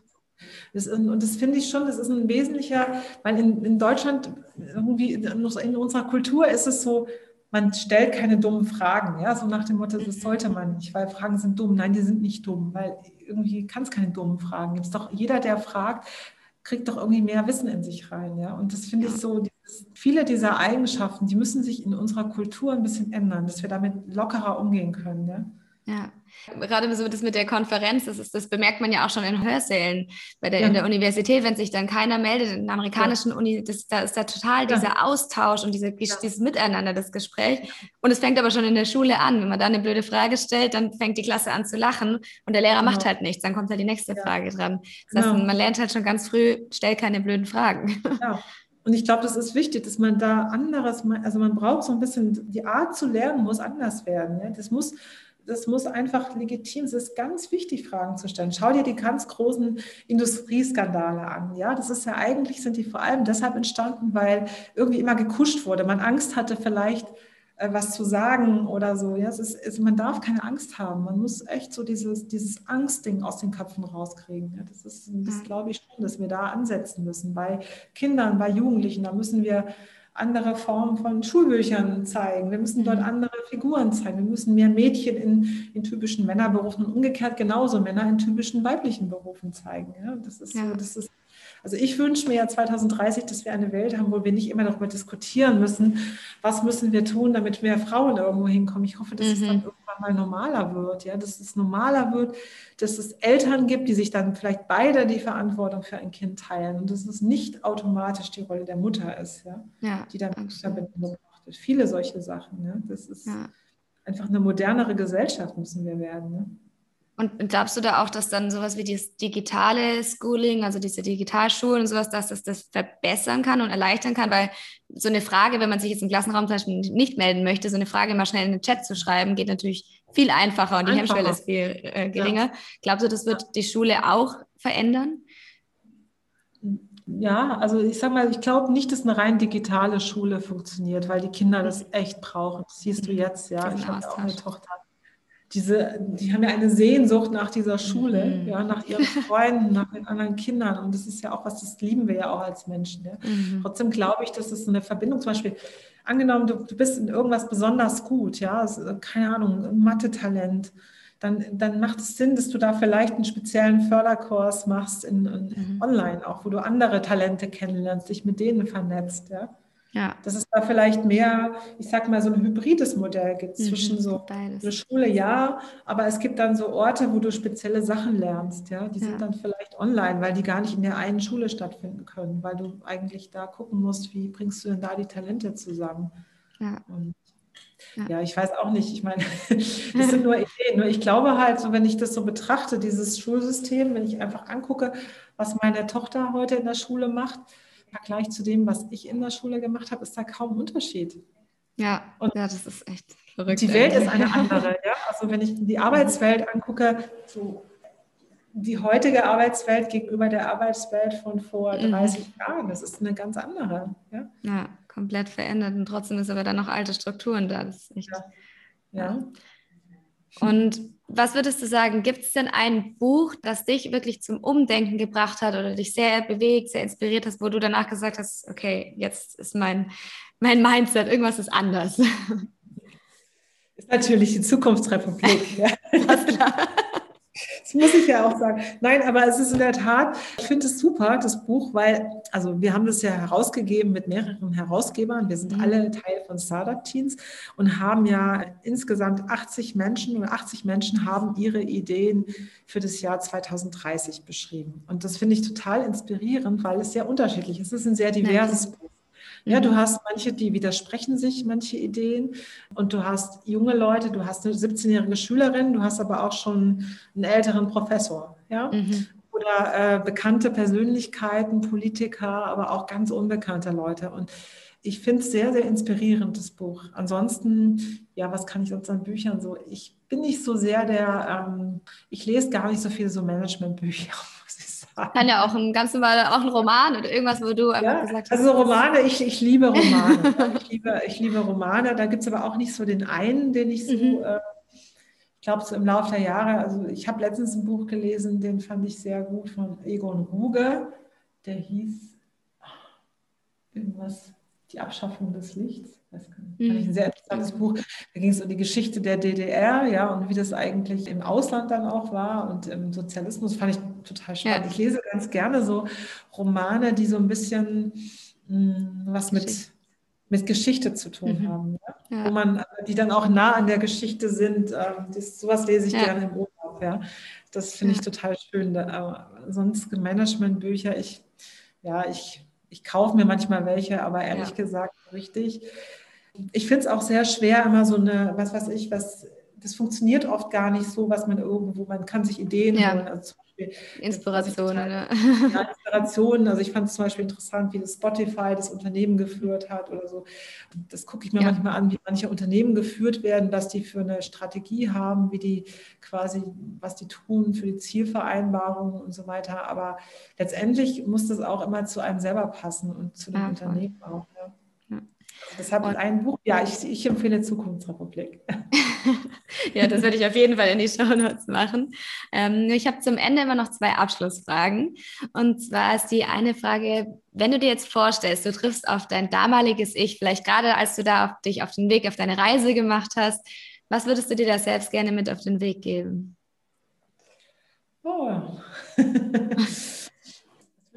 Das, und das finde ich schon, das ist ein wesentlicher, weil in, in Deutschland, irgendwie in unserer Kultur ist es so, man stellt keine dummen Fragen, ja, so nach dem Motto, das sollte man nicht, weil Fragen sind dumm. Nein, die sind nicht dumm, weil irgendwie kann es keine dummen Fragen. Jetzt doch jeder, der fragt, kriegt doch irgendwie mehr Wissen in sich rein, ja. Und das finde ich so, viele dieser Eigenschaften, die müssen sich in unserer Kultur ein bisschen ändern, dass wir damit lockerer umgehen können, ja. Ja, gerade so das mit der Konferenz, das, ist, das bemerkt man ja auch schon in Hörsälen bei der, ja. in der Universität, wenn sich dann keiner meldet, in der amerikanischen ja. Uni, das, da ist da total dieser ja. Austausch und diese, dieses Miteinander, das Gespräch. Und es fängt aber schon in der Schule an. Wenn man da eine blöde Frage stellt, dann fängt die Klasse an zu lachen und der Lehrer genau. macht halt nichts, dann kommt halt die nächste Frage dran. Das heißt, genau. man lernt halt schon ganz früh, stell keine blöden Fragen. Ja. Und ich glaube, das ist wichtig, dass man da anderes, also man braucht so ein bisschen, die Art zu lernen muss anders werden. Ja? Das muss das muss einfach legitim. Es ist ganz wichtig, Fragen zu stellen. Schau dir die ganz großen Industrieskandale an. Ja, das ist ja eigentlich, sind die vor allem deshalb entstanden, weil irgendwie immer gekuscht wurde. Man Angst hatte, vielleicht äh, was zu sagen oder so. Ja, es ist, es, man darf keine Angst haben. Man muss echt so dieses, dieses Angstding aus den Köpfen rauskriegen. Ja, das ist, das glaube ich schon, dass wir da ansetzen müssen. Bei Kindern, bei Jugendlichen, da müssen wir andere Formen von Schulbüchern zeigen. Wir müssen dort mhm. andere Figuren zeigen. Wir müssen mehr Mädchen in, in typischen Männerberufen und umgekehrt genauso Männer in typischen weiblichen Berufen zeigen. Ja, das ist ja. so, das ist also ich wünsche mir ja 2030, dass wir eine Welt haben, wo wir nicht immer darüber diskutieren müssen, was müssen wir tun, damit mehr Frauen irgendwo hinkommen. Ich hoffe, dass mhm. es dann mhm. irgendwann mal normaler wird, ja, dass es normaler wird, dass es Eltern gibt, die sich dann vielleicht beide die Verantwortung für ein Kind teilen und dass es nicht automatisch die Rolle der Mutter ist, ja, ja die dann Verbindung gebracht wird. Viele solche Sachen, ne? Das ist ja. einfach eine modernere Gesellschaft müssen wir werden. Ne? Und glaubst du da auch, dass dann sowas wie das digitale Schooling, also diese Digitalschulen und sowas, dass das das verbessern kann und erleichtern kann? Weil so eine Frage, wenn man sich jetzt im Klassenraum zum Beispiel nicht melden möchte, so eine Frage mal schnell in den Chat zu schreiben, geht natürlich viel einfacher und die einfacher. Hemmschwelle ist viel äh, geringer. Ja. Glaubst du, das wird die Schule auch verändern? Ja, also ich sag mal, ich glaube nicht, dass eine rein digitale Schule funktioniert, weil die Kinder das echt brauchen. Das siehst du mhm. jetzt, ja. Ich habe auch eine Tochter diese, die haben ja eine Sehnsucht nach dieser Schule, mhm. ja, nach ihren Freunden, nach den anderen Kindern. Und das ist ja auch was, das lieben wir ja auch als Menschen. Ja. Mhm. Trotzdem glaube ich, dass es eine Verbindung, zum Beispiel, angenommen, du, du bist in irgendwas besonders gut, ja, keine Ahnung, Mathe-Talent, dann, dann macht es Sinn, dass du da vielleicht einen speziellen Förderkurs machst in, in mhm. online, auch wo du andere Talente kennenlernst, dich mit denen vernetzt, ja. Ja. Dass es da vielleicht mehr, ich sag mal, so ein hybrides Modell gibt mhm, zwischen so eine Schule, ja, aber es gibt dann so Orte, wo du spezielle Sachen lernst, ja. Die ja. sind dann vielleicht online, weil die gar nicht in der einen Schule stattfinden können, weil du eigentlich da gucken musst, wie bringst du denn da die Talente zusammen. Ja. Und ja. ja. ich weiß auch nicht. Ich meine, das sind nur Ideen. Nur ich glaube halt, so wenn ich das so betrachte, dieses Schulsystem, wenn ich einfach angucke, was meine Tochter heute in der Schule macht, Vergleich zu dem, was ich in der Schule gemacht habe, ist da kaum Unterschied. Ja, und ja, das ist echt verrückt. Die Welt ist eine andere. Ja? Also wenn ich die Arbeitswelt angucke, so die heutige Arbeitswelt gegenüber der Arbeitswelt von vor 30 mhm. Jahren, das ist eine ganz andere. Ja? ja, komplett verändert. Und trotzdem ist aber dann noch alte Strukturen da. Das ist echt, ja. ja. Und was würdest du sagen, gibt es denn ein Buch, das dich wirklich zum Umdenken gebracht hat oder dich sehr bewegt, sehr inspiriert hast, wo du danach gesagt hast, okay, jetzt ist mein, mein Mindset, irgendwas ist anders? Ist natürlich die Zukunftsrepublik. ja. klar. Das muss ich ja auch sagen. Nein, aber es ist in der Tat, ich finde es super, das Buch, weil, also wir haben das ja herausgegeben mit mehreren Herausgebern. Wir sind mhm. alle Teil von Startup Teams und haben ja insgesamt 80 Menschen oder 80 Menschen haben ihre Ideen für das Jahr 2030 beschrieben. Und das finde ich total inspirierend, weil es sehr unterschiedlich ist. Es ist ein sehr diverses Buch. Ja, du mhm. hast manche, die widersprechen sich, manche Ideen. Und du hast junge Leute, du hast eine 17-jährige Schülerin, du hast aber auch schon einen älteren Professor. Ja? Mhm. Oder äh, bekannte Persönlichkeiten, Politiker, aber auch ganz unbekannte Leute. Und ich finde es sehr, sehr inspirierend, das Buch. Ansonsten, ja, was kann ich sonst an Büchern so? Ich bin nicht so sehr der, ähm, ich lese gar nicht so viele so Managementbücher. Kann ja auch ein ganz normaler, auch ein Roman oder irgendwas, wo du einfach ja, gesagt hast. Also Romane, ich, ich liebe Romane. ich, liebe, ich liebe Romane. Da gibt es aber auch nicht so den einen, den ich so mhm. äh, ich glaube, so im Laufe der Jahre, also ich habe letztens ein Buch gelesen, den fand ich sehr gut von Egon Ruge, der hieß irgendwas, die Abschaffung des Lichts. Das fand ich ein mhm. sehr interessantes Buch. Da ging es um die Geschichte der DDR, ja, und wie das eigentlich im Ausland dann auch war und im Sozialismus fand ich total spannend. Ja. Ich lese ganz gerne so Romane, die so ein bisschen mh, hm, was mit mit Geschichte zu tun mhm. haben, ja? Ja. wo man, die dann auch nah an der Geschichte sind. Ähm, das, sowas lese ich gerne im Urlaub. Ja? Das finde ich total schön. Da, sonst Managementbücher, ich, ja, ich, ich kaufe mir manchmal welche, aber ehrlich gesagt richtig. Ich finde es auch sehr schwer, immer so eine, was weiß ich, was das funktioniert oft gar nicht so, was man irgendwo, man kann sich Ideen ja. holen. Also Beispiel. Inspiration, ja, Inspiration. Also ich fand es zum Beispiel interessant, wie das Spotify das Unternehmen geführt hat oder so. Das gucke ich mir ja. manchmal an, wie manche Unternehmen geführt werden, was die für eine Strategie haben, wie die quasi, was die tun für die Zielvereinbarungen und so weiter. Aber letztendlich muss das auch immer zu einem selber passen und zu dem ah, Unternehmen auch. Ja. Deshalb und ein Buch, ja, ich, ich empfehle Zukunftsrepublik. ja, das werde ich auf jeden Fall in die Show Notes machen. Ähm, ich habe zum Ende immer noch zwei Abschlussfragen. Und zwar ist die eine Frage, wenn du dir jetzt vorstellst, du triffst auf dein damaliges Ich, vielleicht gerade als du da auf dich auf den Weg, auf deine Reise gemacht hast, was würdest du dir da selbst gerne mit auf den Weg geben? Oh.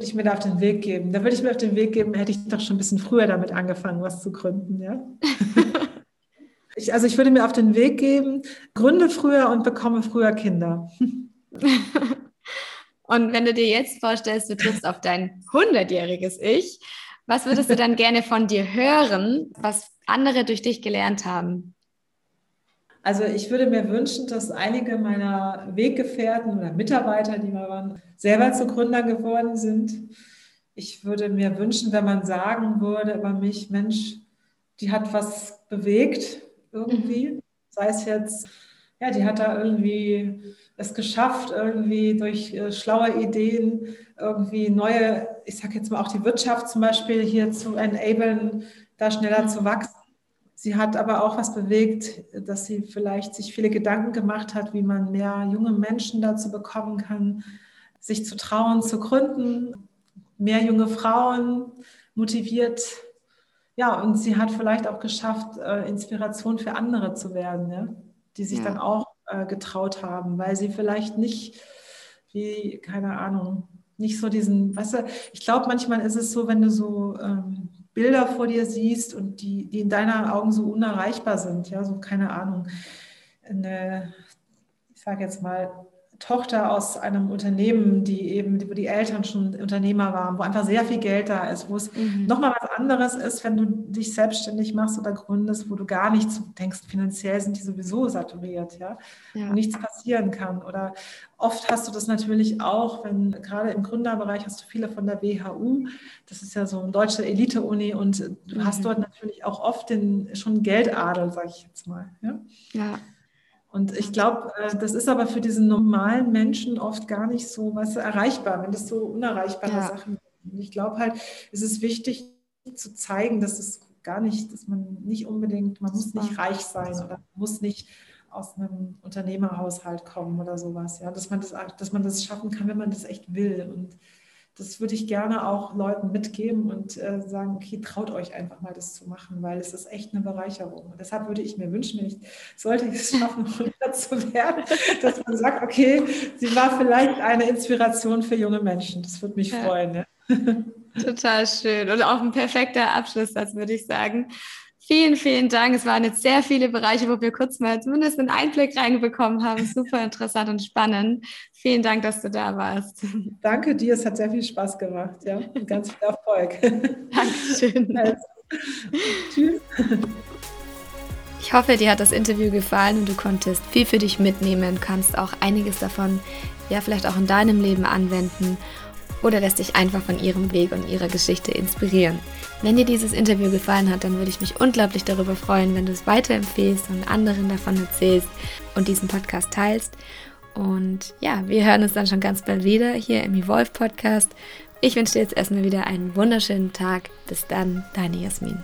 würde ich mir da auf den Weg geben? Da würde ich mir auf den Weg geben, hätte ich doch schon ein bisschen früher damit angefangen, was zu gründen, ja. ich, also ich würde mir auf den Weg geben, gründe früher und bekomme früher Kinder. und wenn du dir jetzt vorstellst, du triffst auf dein 100-jähriges Ich, was würdest du dann gerne von dir hören, was andere durch dich gelernt haben? Also ich würde mir wünschen, dass einige meiner Weggefährten oder Mitarbeiter, die mal waren, selber zu Gründern geworden sind. Ich würde mir wünschen, wenn man sagen würde über mich, Mensch, die hat was bewegt irgendwie. Mhm. Sei es jetzt, ja, die hat da irgendwie es geschafft, irgendwie durch äh, schlaue Ideen irgendwie neue, ich sage jetzt mal auch die Wirtschaft zum Beispiel hier zu enablen, da schneller mhm. zu wachsen Sie hat aber auch was bewegt, dass sie vielleicht sich viele Gedanken gemacht hat, wie man mehr junge Menschen dazu bekommen kann, sich zu trauen, zu gründen, mehr junge Frauen motiviert. Ja, und sie hat vielleicht auch geschafft, äh, Inspiration für andere zu werden, ja? die sich ja. dann auch äh, getraut haben, weil sie vielleicht nicht, wie, keine Ahnung, nicht so diesen, weißt du, ich glaube, manchmal ist es so, wenn du so ähm, Bilder vor dir siehst und die, die in deinen Augen so unerreichbar sind, ja, so keine Ahnung, eine, ich sage jetzt mal, Tochter aus einem Unternehmen, die eben, wo die Eltern schon Unternehmer waren, wo einfach sehr viel Geld da ist, wo es mhm. nochmal was anderes ist, wenn du dich selbstständig machst oder gründest, wo du gar nichts denkst, finanziell sind die sowieso saturiert, ja, ja. und nichts passieren kann. Oder oft hast du das natürlich auch, wenn gerade im Gründerbereich hast du viele von der WHU, das ist ja so eine deutsche Elite-Uni und du mhm. hast dort natürlich auch oft den schon Geldadel, sage ich jetzt mal. Ja. ja. Und ich glaube, äh, das ist aber für diesen normalen Menschen oft gar nicht so was erreichbar, wenn das so unerreichbare ja. Sachen sind. Und ich glaube halt, es ist wichtig zu zeigen, dass es gar nicht, dass man nicht unbedingt, man muss nicht reich sein oder muss nicht aus einem Unternehmerhaushalt kommen oder sowas, ja, dass man das, dass man das schaffen kann, wenn man das echt will. Und das würde ich gerne auch Leuten mitgeben und äh, sagen, okay, traut euch einfach mal das zu machen, weil es ist echt eine Bereicherung. Und deshalb würde ich mir wünschen, wenn ich, sollte ich es schaffen, 100 zu werden, dass man sagt, okay, sie war vielleicht eine Inspiration für junge Menschen. Das würde mich ja. freuen. Ja. Total schön und auch ein perfekter Abschluss, das würde ich sagen. Vielen, vielen Dank. Es waren jetzt sehr viele Bereiche, wo wir kurz mal zumindest einen Einblick reinbekommen haben. Super interessant und spannend. Vielen Dank, dass du da warst. Danke dir, es hat sehr viel Spaß gemacht. Ja, und ganz viel Erfolg. Dankeschön. Also, tschüss. Ich hoffe, dir hat das Interview gefallen und du konntest viel für dich mitnehmen, kannst auch einiges davon ja vielleicht auch in deinem Leben anwenden oder lässt dich einfach von ihrem Weg und ihrer Geschichte inspirieren. Wenn dir dieses Interview gefallen hat, dann würde ich mich unglaublich darüber freuen, wenn du es weiterempfehlst und anderen davon erzählst und diesen Podcast teilst. Und ja, wir hören uns dann schon ganz bald wieder hier im Evolve Podcast. Ich wünsche dir jetzt erstmal wieder einen wunderschönen Tag. Bis dann, deine Jasmin.